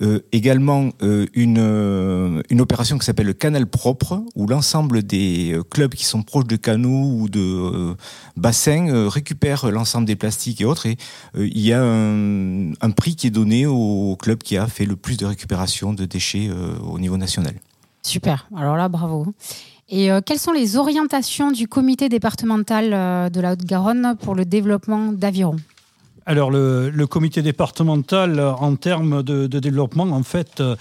Euh, également euh, une, une opération qui s'appelle le canal propre, où l'ensemble des clubs qui sont proches de canaux ou de bassins récupèrent l'ensemble des plastiques et autres. Et il y a un, un, prix qui est donné au club qui a fait le plus de récupération de déchets au niveau national. Super, alors là, bravo. Et euh, quelles sont les orientations du comité départemental euh, de la Haute-Garonne pour le développement d'Aviron? Alors le, comité départemental, en termes de, développement, en fait, euh,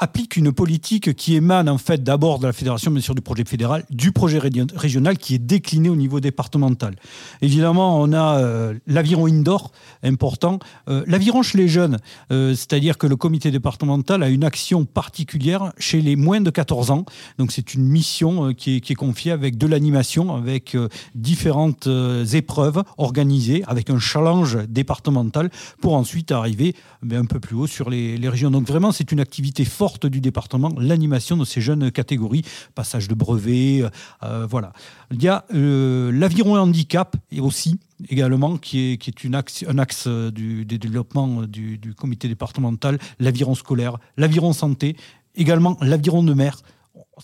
applique une politique qui émane en fait d'abord de la fédération, bien sûr du projet fédéral, du projet régional qui est décliné au niveau départemental. Évidemment, on a euh, l'aviron indoor important, euh, l'aviron chez les jeunes, euh, c'est-à-dire que le comité départemental a une action particulière chez les moins de 14 ans. Donc c'est une mission qui est, confiée avec de l'animation, avec différentes épreuves organisées, avec un challenge départemental pour ensuite arriver un peu plus haut sur les, les régions. Donc vraiment, c'est une activité forte du département, l'animation de ces jeunes catégories, passage de brevet, euh, voilà. Il y a euh, l'aviron handicap et aussi également qui est, qui un axe du, développement du, du comité départemental, l'aviron scolaire, l'aviron santé, également l'aviron de mer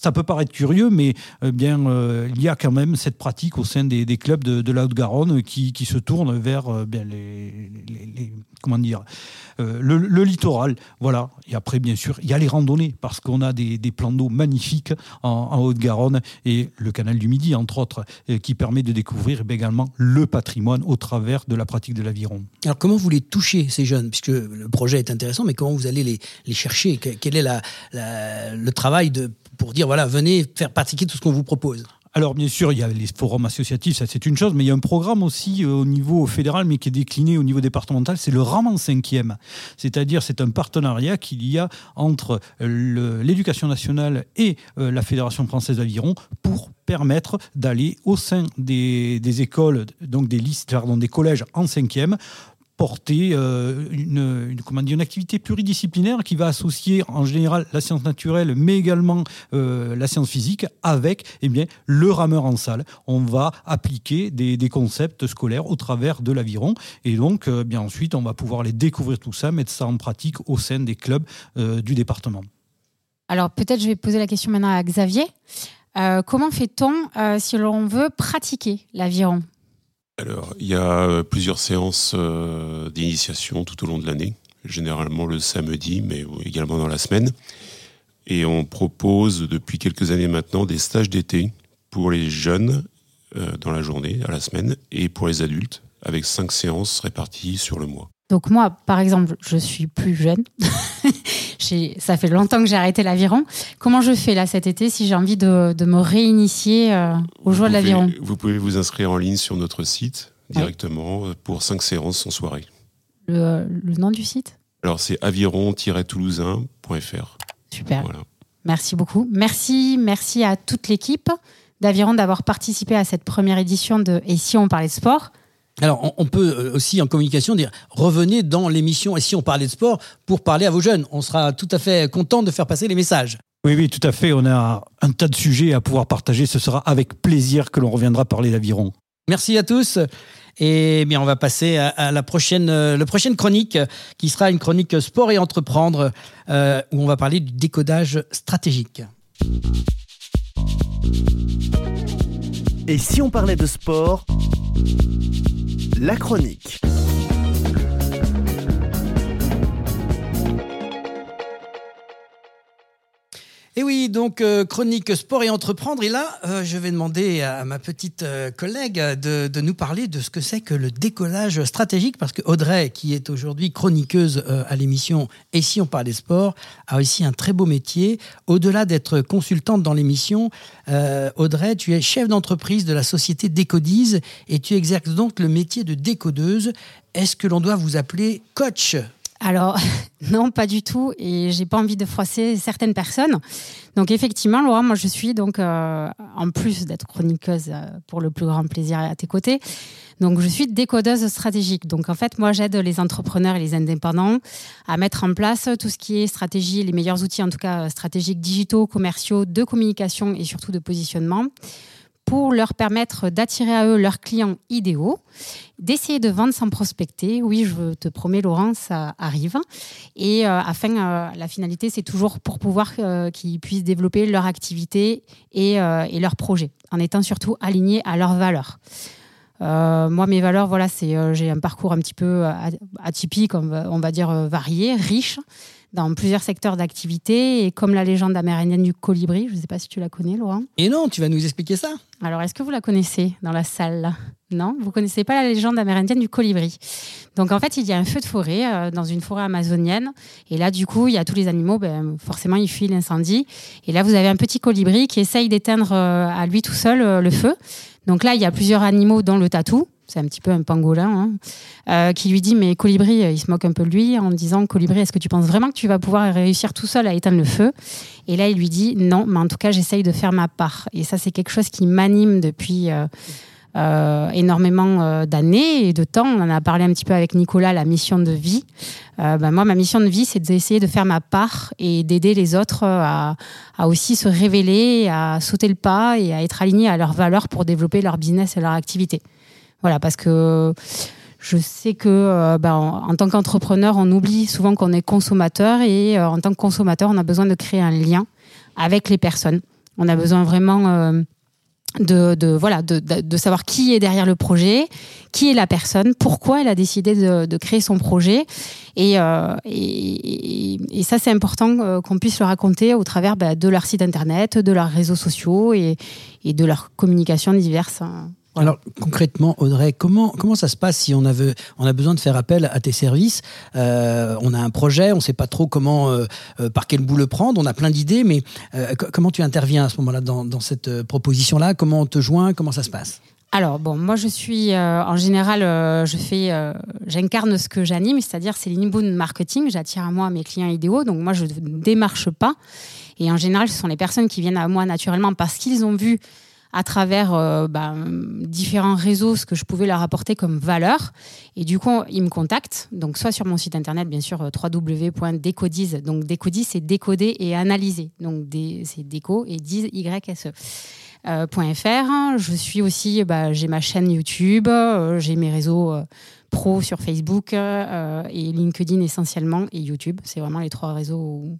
ça peut paraître curieux, mais euh, bien, euh, il y a quand même cette pratique au sein des, clubs de, la Haute-Garonne qui, se tournent vers euh, le, littoral. Voilà. Et après, bien sûr, il y a les randonnées parce qu'on a des, plans d'eau magnifiques en, Haute-Garonne et le canal du Midi, entre autres, qui permet de découvrir eh également le patrimoine au travers de la pratique de l'aviron. Alors, comment vous les touchez, ces jeunes? Puisque le projet est intéressant, mais comment vous allez les, chercher? Quel est le travail pour dire voilà, venez faire pratiquer tout ce qu'on vous propose alors bien sûr, il y a les forums associatifs, ça c'est une chose, mais il y a un programme aussi euh, au niveau fédéral, mais qui est décliné au niveau départemental, c'est le RAM en cinquième. C'est-à-dire c'est un partenariat qu'il y a entre l'éducation nationale et euh, la Fédération française d'aviron pour permettre d'aller au sein des, écoles, donc des listes, pardon, des collèges en cinquième, porter euh, une, comment une activité pluridisciplinaire qui va associer en général la science naturelle, mais également euh, la science physique, avec eh bien, le rameur en salle. On va appliquer des, des concepts scolaires au travers de l'aviron. Et donc, euh, bien ensuite, on va pouvoir les découvrir tout ça, mettre ça en pratique au sein des clubs du département. Alors, peut-être je vais poser la question maintenant à Xavier. comment fait-on si l'on veut pratiquer l'aviron? Alors, il y a euh, plusieurs séances euh, d'initiation tout au long de l'année, généralement le samedi, mais également dans la semaine. Et on propose depuis quelques années maintenant des stages d'été pour les jeunes euh, dans la journée, à la semaine, et pour les adultes, avec cinq séances réparties sur le mois. Donc moi, par exemple, je suis plus jeune. ça fait longtemps que j'ai arrêté l'aviron. Comment je fais là cet été si j'ai envie de, me réinitier euh, aux joies de l'aviron? Vous pouvez vous inscrire en ligne sur notre site directement euh, pour cinq séances en soirée. Le, nom du site? Alors c'est aviron-toulousain.fr. Super. Merci beaucoup. Merci, merci à toute l'équipe d'Aviron d'avoir participé à cette première édition de Et si on parlait de sport? Alors, on, peut euh, aussi en communication dire revenez dans l'émission et si on parlait de sport pour parler à vos jeunes. On sera tout à fait content de faire passer les messages. Oui, oui, tout à fait. On a un tas de sujets à pouvoir partager. Ce sera avec plaisir que l'on reviendra parler d'aviron. Merci à tous. Et bien, on va passer à, la prochaine, euh, prochaine chronique, qui sera une chronique sport et entreprendre, euh, où on va parler du décodage stratégique. Et si on parlait de sport la chronique. Et oui, donc euh, chronique sport et entreprendre. Et là, euh, je vais demander à ma petite euh, collègue de, nous parler de ce que c'est que le décollage stratégique, parce que Audrey, qui est aujourd'hui chroniqueuse à l'émission Et si on parlait sport, a aussi un très beau métier. Au-delà d'être consultante dans l'émission, Audrey, tu es chef d'entreprise de la société Décodise et tu exerces donc le métier de décodeuse. Est-ce que l'on doit vous appeler coach alors, non, pas du tout. Et j'ai pas envie de froisser certaines personnes. Donc, effectivement, Laura, moi, je suis donc, euh, en plus d'être chroniqueuse euh, pour le plus grand plaisir à tes côtés, donc je suis décodeuse stratégique. Donc, en fait, moi, j'aide les entrepreneurs et les indépendants à mettre en place tout ce qui est stratégie, les meilleurs outils, en tout cas stratégiques digitaux, commerciaux, de communication et surtout de positionnement pour leur permettre d'attirer à eux leurs clients idéaux, d'essayer de vendre sans prospecter. Oui, je te promets, Laurent, ça arrive. Et euh, afin, euh, la finalité, c'est toujours pour pouvoir euh, qu'ils puissent développer leur activité et, leur projet, en étant surtout alignés à leurs valeurs. moi, mes valeurs, voilà, c'est j'ai un parcours un petit peu atypique, on va dire varié, riche. Dans plusieurs secteurs d'activité, et comme la légende amérindienne du colibri, je ne sais pas si tu la connais, Laurent. Et non, tu vas nous expliquer ça Alors, est-ce que vous la connaissez dans la salle? Non, vous connaissez pas la légende amérindienne du colibri. Donc, en fait, il y a un feu de forêt euh, dans une forêt amazonienne, et là, du coup, il y a tous les animaux, ben, forcément, ils fuient l'incendie. Et là, vous avez un petit colibri qui essaye d'éteindre euh, à lui tout seul euh, le feu. Donc là, il y a plusieurs animaux dans le tatou c'est un petit peu un pangolin, hein, euh, qui lui dit mais Colibri, il se moque un peu de lui en disant Colibri, est-ce que tu penses vraiment que tu vas pouvoir réussir tout seul à éteindre le feu? Et là, il lui dit non, mais en tout cas, j'essaye de faire ma part. Et ça, c'est quelque chose qui m'anime depuis euh, euh, énormément d'années et de temps. On en a parlé un petit peu avec Nicolas, la mission de vie. Ben, moi, ma mission de vie, c'est d'essayer de faire ma part et d'aider les autres à, à aussi se révéler, à sauter le pas et à être alignés à leurs valeurs pour développer leur business et leur activité. Voilà, parce que je sais que euh, ben, en, tant qu'entrepreneur, on oublie souvent qu'on est consommateur et euh, en tant que consommateur, on a besoin de créer un lien avec les personnes. On a besoin vraiment euh, de, voilà, de, savoir qui est derrière le projet, qui est la personne, pourquoi elle a décidé de, créer son projet. Et, et, ça, c'est important qu'on puisse le raconter au travers ben, de leur site internet, de leurs réseaux sociaux et, de leurs communications diverses. Alors concrètement, Audrey, comment, comment ça se passe si on a, veut, on a besoin de faire appel à tes services? Euh, On a un projet, on ne sait pas trop comment, euh, euh, par quel bout le prendre, on a plein d'idées, mais comment tu interviens à ce moment-là dans, dans, cette proposition-là? Comment on te joint? Comment ça se passe? Alors bon, moi je suis en général, je fais, j'incarne ce que j'anime, c'est-à-dire c'est l'inbound marketing. J'attire à moi mes clients idéaux, donc moi je ne démarche pas. Et en général, ce sont les personnes qui viennent à moi naturellement parce qu'ils ont vu à travers euh, bah, différents réseaux ce que je pouvais leur apporter comme valeur. Et du coup, ils me contactent. Donc, soit sur mon site internet, bien sûr, euh, www.decodiz. Donc, décodiz, c'est décoder et analyser. Donc, c'est déco et diz, Y-S-E. Euh, .fr. Je suis aussi, bah, j'ai ma chaîne YouTube, j'ai mes réseaux pro sur Facebook et LinkedIn essentiellement et YouTube. C'est vraiment les trois réseaux où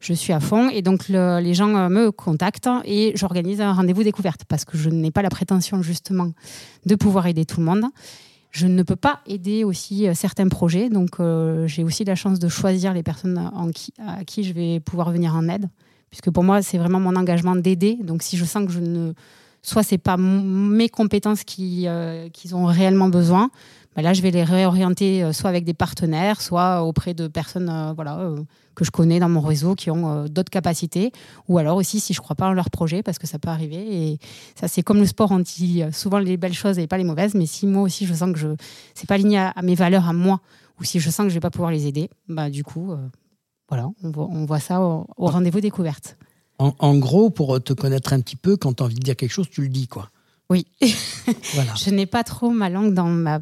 je suis à fond. Et donc, les gens euh, me contactent et j'organise un rendez-vous découverte parce que je n'ai pas la prétention, justement, de pouvoir aider tout le monde. Je ne peux pas aider aussi euh, certains projets. Donc, euh, j'ai aussi la chance de choisir les personnes à qui je vais pouvoir venir en aide. Puisque pour moi, c'est vraiment mon engagement d'aider. Donc, si je sens que je ne. Soit c'est pas mes compétences qui, qu'ils ont réellement besoin, ben là, je vais les réorienter soit avec des partenaires, soit auprès de personnes voilà, que je connais dans mon réseau qui ont euh, d'autres capacités, ou alors aussi si je ne crois pas en leur projet, parce que ça peut arriver. Et ça, c'est comme le sport, on dit euh, souvent les belles choses et pas les mauvaises, mais si moi aussi je sens que je c'est pas aligné à, mes valeurs, à moi, ou si je sens que je vais pas pouvoir les aider, bah du coup, euh, voilà, on voit, ça au, rendez-vous découverte. En, gros, pour te connaître un petit peu, quand tu as envie de dire quelque chose, tu le dis, quoi. Oui. voilà. Je n'ai pas trop ma langue dans ma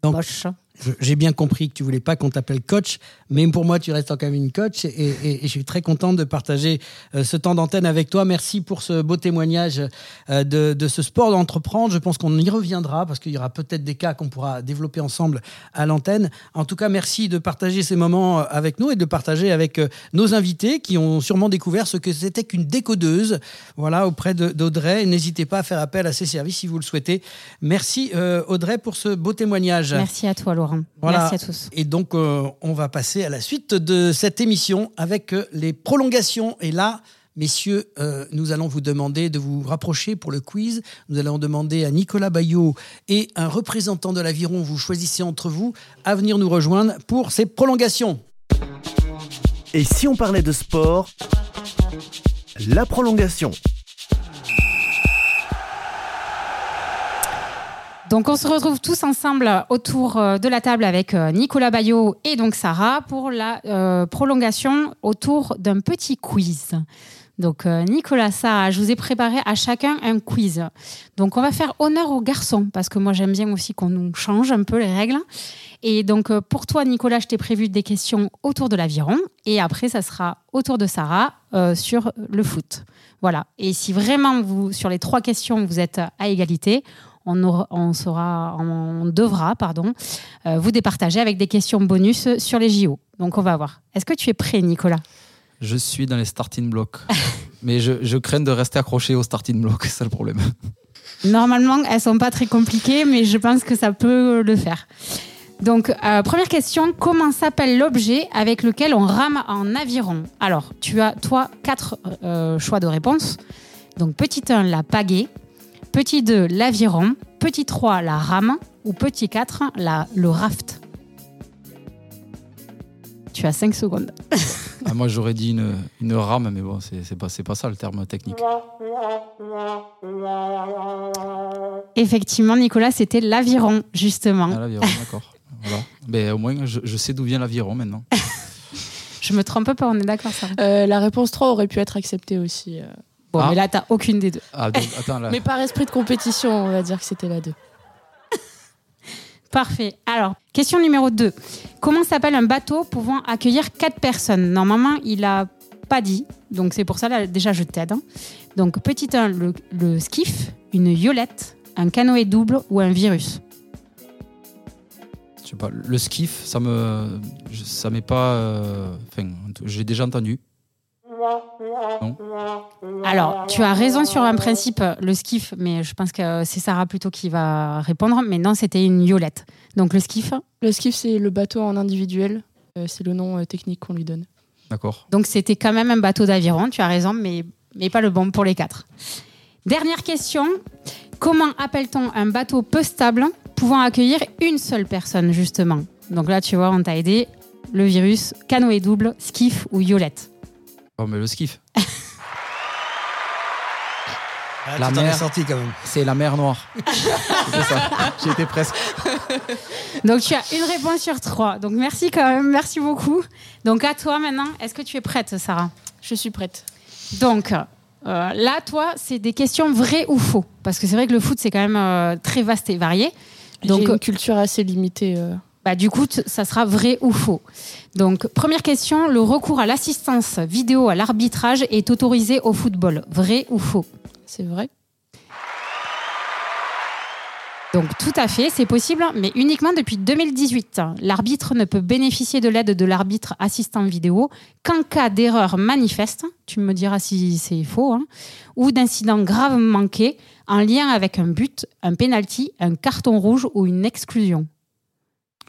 poche. J'ai bien compris que tu voulais pas qu'on t'appelle coach, mais pour moi, tu restes quand même une coach et, je suis très contente de partager euh, ce temps d'antenne avec toi. Merci pour ce beau témoignage euh, de, ce sport d'entreprendre. Je pense qu'on y reviendra parce qu'il y aura peut-être des cas qu'on pourra développer ensemble à l'antenne. En tout cas, merci de partager ces moments euh, avec nous et de partager avec nos invités qui ont sûrement découvert ce que c'était qu'une décodeuse. Voilà, auprès d'Audrey. N'hésitez pas à faire appel à ces services si vous le souhaitez. Merci Audrey pour ce beau témoignage. Merci à toi, Laurent. Merci à tous. Et donc, euh, on va passer à la suite de cette émission avec euh, les prolongations. Et là, messieurs, euh, nous allons vous demander de vous rapprocher pour le quiz. Nous allons demander à Nicolas Bayot et un représentant de l'Aviron, vous choisissez entre vous, à venir nous rejoindre pour ces prolongations. Et si on parlait de sport, la prolongation. Donc on se retrouve tous ensemble autour euh, de la table avec euh, Nicolas Bayot et donc Sarah pour la euh, prolongation autour d'un petit quiz. Donc Nicolas, Sarah, je vous ai préparé à chacun un quiz. Donc on va faire honneur aux garçons parce que moi j'aime bien aussi qu'on nous change un peu les règles. Et donc pour toi Nicolas, je t'ai prévu des questions autour de l'aviron et après ça sera autour de Sarah sur le foot. Voilà. Et si vraiment vous sur les trois questions vous êtes à égalité, on, sera, on devra pardon, euh, vous départager avec des questions bonus sur les JO. Donc on va voir. Est-ce que tu es prêt, Nicolas? Je suis dans les starting blocks. Mais je, crains de rester accroché aux starting blocks, c'est le problème. Normalement, elles sont pas très compliquées, mais je pense que ça peut le faire. Donc, euh, première question, comment s'appelle l'objet avec lequel on rame en aviron? Alors, tu as, toi, quatre euh, choix de réponse. Donc, petit 1, la pagaie. Petit 2, l'aviron. Petit 3, la rame. Ou petit 4, la, le raft. Tu as 5 secondes. Ah, moi, j'aurais dit une, une rame, mais bon, c'est pas, pas ça le terme technique. Effectivement, Nicolas, c'était l'aviron, justement. Ah, l'aviron, d'accord. Voilà. Mais au moins, je, je sais d'où vient l'aviron maintenant. je me trompe pas, on est d'accord, ça. Euh, la réponse 3 aurait pu être acceptée aussi. euh. Bon, Ah. mais là, t'as aucune des deux. Ah, donc, attends, là. Mais par esprit de compétition, on va dire que c'était la 2. Parfait. Alors, question numéro 2. Comment s'appelle un bateau pouvant accueillir 4 personnes? Normalement, il a pas dit. Donc, c'est pour ça, là, déjà, je t'aide. hein. Donc, petit 1, le, le skiff, une yolette, un canoë double ou un virus? Je sais pas, le skiff, ça me. Ça m'est pas. euh, Enfin, j'ai déjà entendu. Non. Alors, tu as raison sur un principe, le skiff, mais je pense que c'est Sarah plutôt qui va répondre. Mais non, c'était une yolette. Donc, le skiff, Le skiff, c'est le bateau en individuel. Euh, c'est le nom euh, technique qu'on lui donne. D'accord. Donc c'était quand même un bateau d'aviron, tu as raison, mais, mais pas le bon pour les quatre. Dernière question. Comment appelle-t-on un bateau peu stable pouvant accueillir une seule personne, justement? Donc là, tu vois, on t'a aidé. Le virus, canoë double, skiff ou yolette? Oh, mais le skiff. Ah, La mer. sorti quand même. C'est la mer Noire. C'était ça. J'y étais presque. Donc tu as une réponse sur trois. Donc merci quand même, merci beaucoup. Donc à toi maintenant, est-ce que tu es prête, Sarah? Je suis prête. Donc euh, là, toi, c'est des questions vraies ou faux? Parce que c'est vrai que le foot, c'est quand même euh, très vaste et varié. Donc, Donc une culture assez limitée. euh. Bah, du coup, ça sera vrai ou faux. Donc, première question, le recours à l'assistance vidéo à l'arbitrage est autorisé au football. Vrai ou faux? C'est vrai. Donc, tout à fait, c'est possible, mais uniquement depuis 2018. L'arbitre ne peut bénéficier de l'aide de l'arbitre assistant vidéo qu'en cas d'erreur manifeste, tu me diras si c'est faux, hein, ou d'incident grave manqué en lien avec un but, un penalty, un carton rouge ou une exclusion.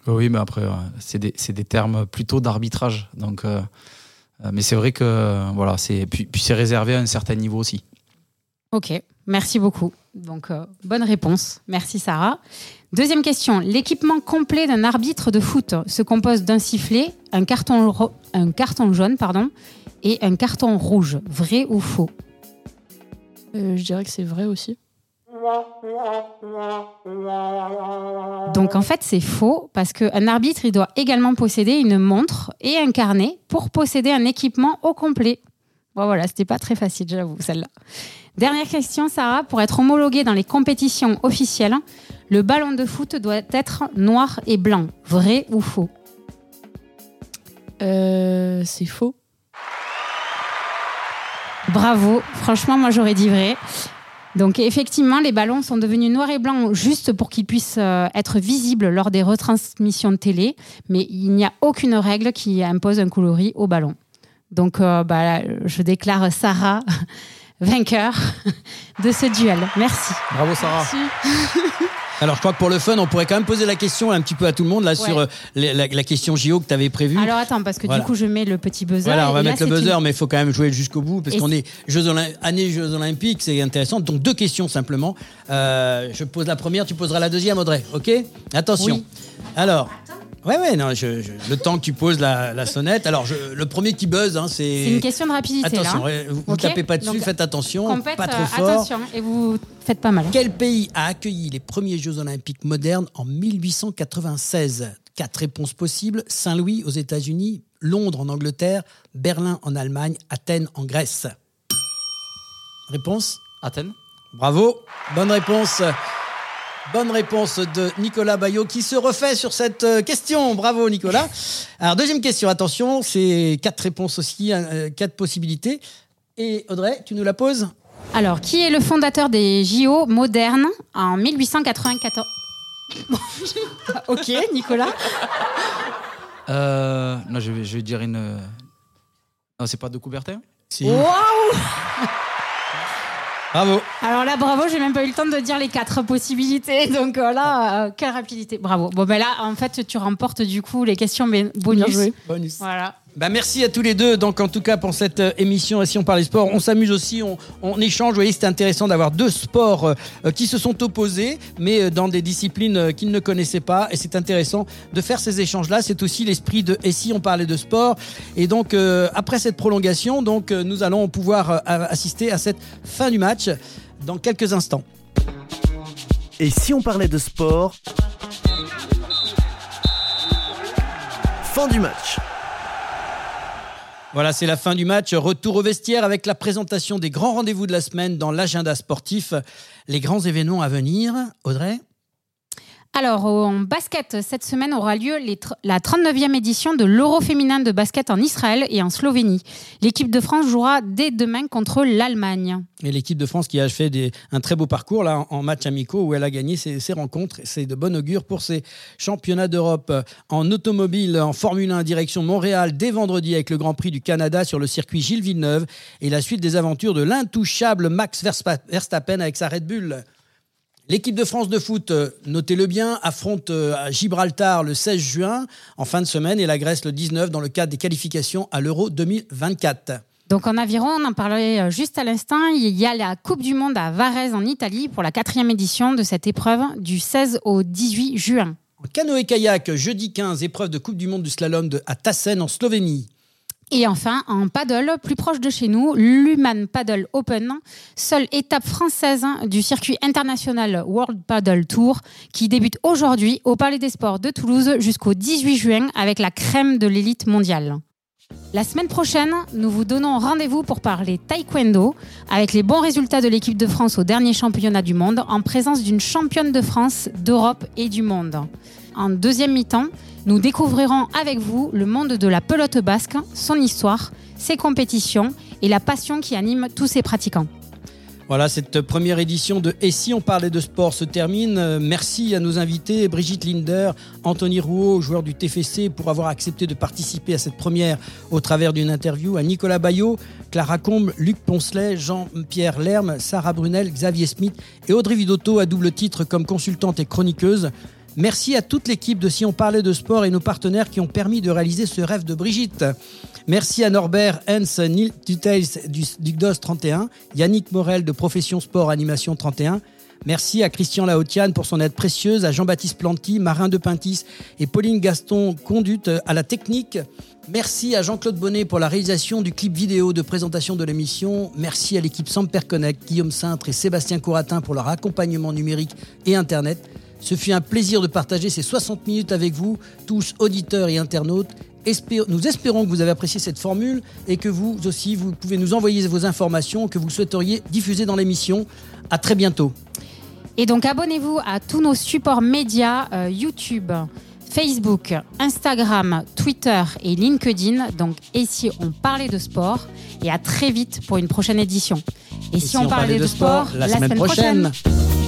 Oui, mais après, euh, c'est des, c'est des termes plutôt d'arbitrage. Donc, euh, euh, mais c'est vrai que voilà, c'est puis, puis c'est réservé à un certain niveau aussi. Ok, merci beaucoup. Donc, euh, bonne réponse. Merci Sarah. Deuxième question. L'équipement complet d'un arbitre de foot se compose d'un sifflet, un carton, un carton jaune pardon, et un carton rouge. Vrai ou faux? Euh, je dirais que c'est vrai aussi. Donc en fait c'est faux parce qu'un arbitre il doit également posséder une montre et un carnet pour posséder un équipement au complet. Bon voilà, c'était pas très facile j'avoue celle-là. Dernière question Sarah, pour être homologué dans les compétitions officielles, le ballon de foot doit être noir et blanc. Vrai ou faux? Euh, c'est faux. Bravo, franchement moi j'aurais dit vrai. Donc effectivement, les ballons sont devenus noirs et blancs juste pour qu'ils puissent euh, être visibles lors des retransmissions de télé, mais il n'y a aucune règle qui impose un coloris au ballon. Donc euh, bah, je déclare Sarah vainqueur de ce duel. Merci. Bravo Sarah. Alors, je crois que pour le fun, on pourrait quand même poser la question un petit peu à tout le monde là sur euh, la, la question JO que tu avais prévue. Alors attends, parce que Voilà. du coup je mets le petit buzzer. Voilà, on va là, mettre le buzzer, une- mais il faut quand même jouer jusqu'au bout parce qu'on est Jeux année Jeux Olympiques, c'est intéressant. Donc deux questions simplement. Euh, je pose la première, tu poseras la deuxième, Audrey. Ok? Attention. Oui. Alors. Ouais, ouais, non, je- je- le temps que tu poses la, la sonnette. Alors, je- le premier qui buzz, hein, c'est. C'est une question de rapidité Attention, là. vous ne tapez pas dessus, Donc, faites attention, compète, pas trop euh, fort. Attention, et vous faites pas mal. Quel pays a accueilli les premiers Jeux Olympiques modernes en 1896 Quatre réponses possibles Saint-Louis aux États-Unis, Londres en Angleterre, Berlin en Allemagne, Athènes en Grèce. Réponse? Athènes Bravo, bonne réponse. Bonne réponse de Nicolas Bayot qui se refait sur cette euh, question. Bravo Nicolas. Alors deuxième question, attention, c'est quatre réponses aussi, euh, quatre possibilités. Et Audrey, tu nous la poses? Alors, qui est le fondateur des JO modernes en 1894 Ok, Nicolas. Euh, non, je vais, je vais dire une. Non, c'est pas de Coubertin? Si. Waouh Bravo. Alors là, bravo, j'ai même pas eu le temps de dire les quatre possibilités. Donc voilà, euh, quelle rapidité. Bravo. Bon, ben là, en fait, tu remportes du coup les questions mais bonus. Bien joué. Bonus. Voilà. Bah merci à tous les deux. Donc en tout cas pour cette euh, émission, et si on parle sport, on s'amuse aussi, on, échange. Vous voyez, c'était intéressant d'avoir deux sports euh, qui se sont opposés, mais euh, dans des disciplines euh, qu'ils ne connaissaient pas. Et c'est intéressant de faire ces échanges-là. C'est aussi l'esprit de et si on parlait de sport? Et donc euh, après cette prolongation, donc euh, nous allons pouvoir assister à cette fin du match dans quelques instants. Et si on parlait de sport? Fin du match. Voilà, c'est la fin du match. Retour au vestiaire avec la présentation des grands rendez-vous de la semaine dans l'agenda sportif. Les grands événements à venir. Audrey? Alors, en basket, cette semaine aura lieu la 39e édition de l'Euro féminin de basket en Israël et en Slovénie. L'équipe de France jouera dès demain contre l'Allemagne. Et l'équipe de France qui a fait un très beau parcours là, en match amicaux où elle a gagné ses, rencontres. C'est de bon augure pour ses championnats d'Europe en automobile, en Formule 1 direction Montréal dès vendredi avec le Grand Prix du Canada sur le circuit Gilles Villeneuve et la suite des aventures de l'intouchable Max Verstappen avec sa Red Bull. L'équipe de France de foot, euh, notez-le bien, affronte euh, à Gibraltar le 16 juin en fin de semaine et la Grèce le 19 dans le cadre des qualifications à l'Euro 2024. Donc en aviron, on en parlait euh, juste à l'instant, il y a la Coupe du Monde à Varese en Italie pour la quatrième édition de cette épreuve du 16 au 18 juin. En canoë-kayak, jeudi 15, épreuve de Coupe du Monde du slalom de, à Tassen en Slovénie. Et enfin, en paddle, plus proche de chez nous, l'Human Paddle Open, seule étape française du circuit international World Paddle Tour, qui débute aujourd'hui au Palais des Sports de Toulouse jusqu'au 18 juin avec la crème de l'élite mondiale. La semaine prochaine, nous vous donnons rendez-vous pour parler taekwondo avec les bons résultats de l'équipe de France au dernier championnat du monde en présence d'une championne de France, d'Europe et du monde. En deuxième mi-temps, nous découvrirons avec vous le monde de la pelote basque, son histoire, ses compétitions et la passion qui anime tous ses pratiquants. Voilà, cette première édition de Et si on parlait de sport se termine. Merci à nos invités, Brigitte Linder, Anthony Rouault, joueur du TFC, pour avoir accepté de participer à cette première au travers d'une interview, à Nicolas Bayot, Clara Combe, Luc Poncelet, Jean-Pierre Lerme, Sarah Brunel, Xavier Smith et Audrey Vidotto à double titre comme consultante et chroniqueuse. Merci à toute l'équipe de Si on parlait de sport et nos partenaires qui ont permis de réaliser ce rêve de Brigitte. Merci à Norbert Hens Neil Dutails du DUCDOS 31, Yannick Morel de Profession Sport Animation 31. Merci à Christian Laotiane pour son aide précieuse, à Jean-Baptiste Planty, Marin de Pintis et Pauline Gaston Conduite à la technique. Merci à Jean-Claude Bonnet pour la réalisation du clip vidéo de présentation de l'émission. Merci à l'équipe Samper Connect, Guillaume Cintre et Sébastien Couratin pour leur accompagnement numérique et Internet. Ce fut un plaisir de partager ces 60 minutes avec vous, tous auditeurs et internautes. Nous espérons que vous avez apprécié cette formule et que vous aussi, vous pouvez nous envoyer vos informations que vous souhaiteriez diffuser dans l'émission. À très bientôt. Et donc abonnez-vous à tous nos supports médias euh, YouTube, Facebook, Instagram, Twitter et LinkedIn. Donc et si on parlait de sport et à très vite pour une prochaine édition. Et, et si, si, on, parlait, parlait de, sport, la, la semaine, semaine prochaine. prochaine.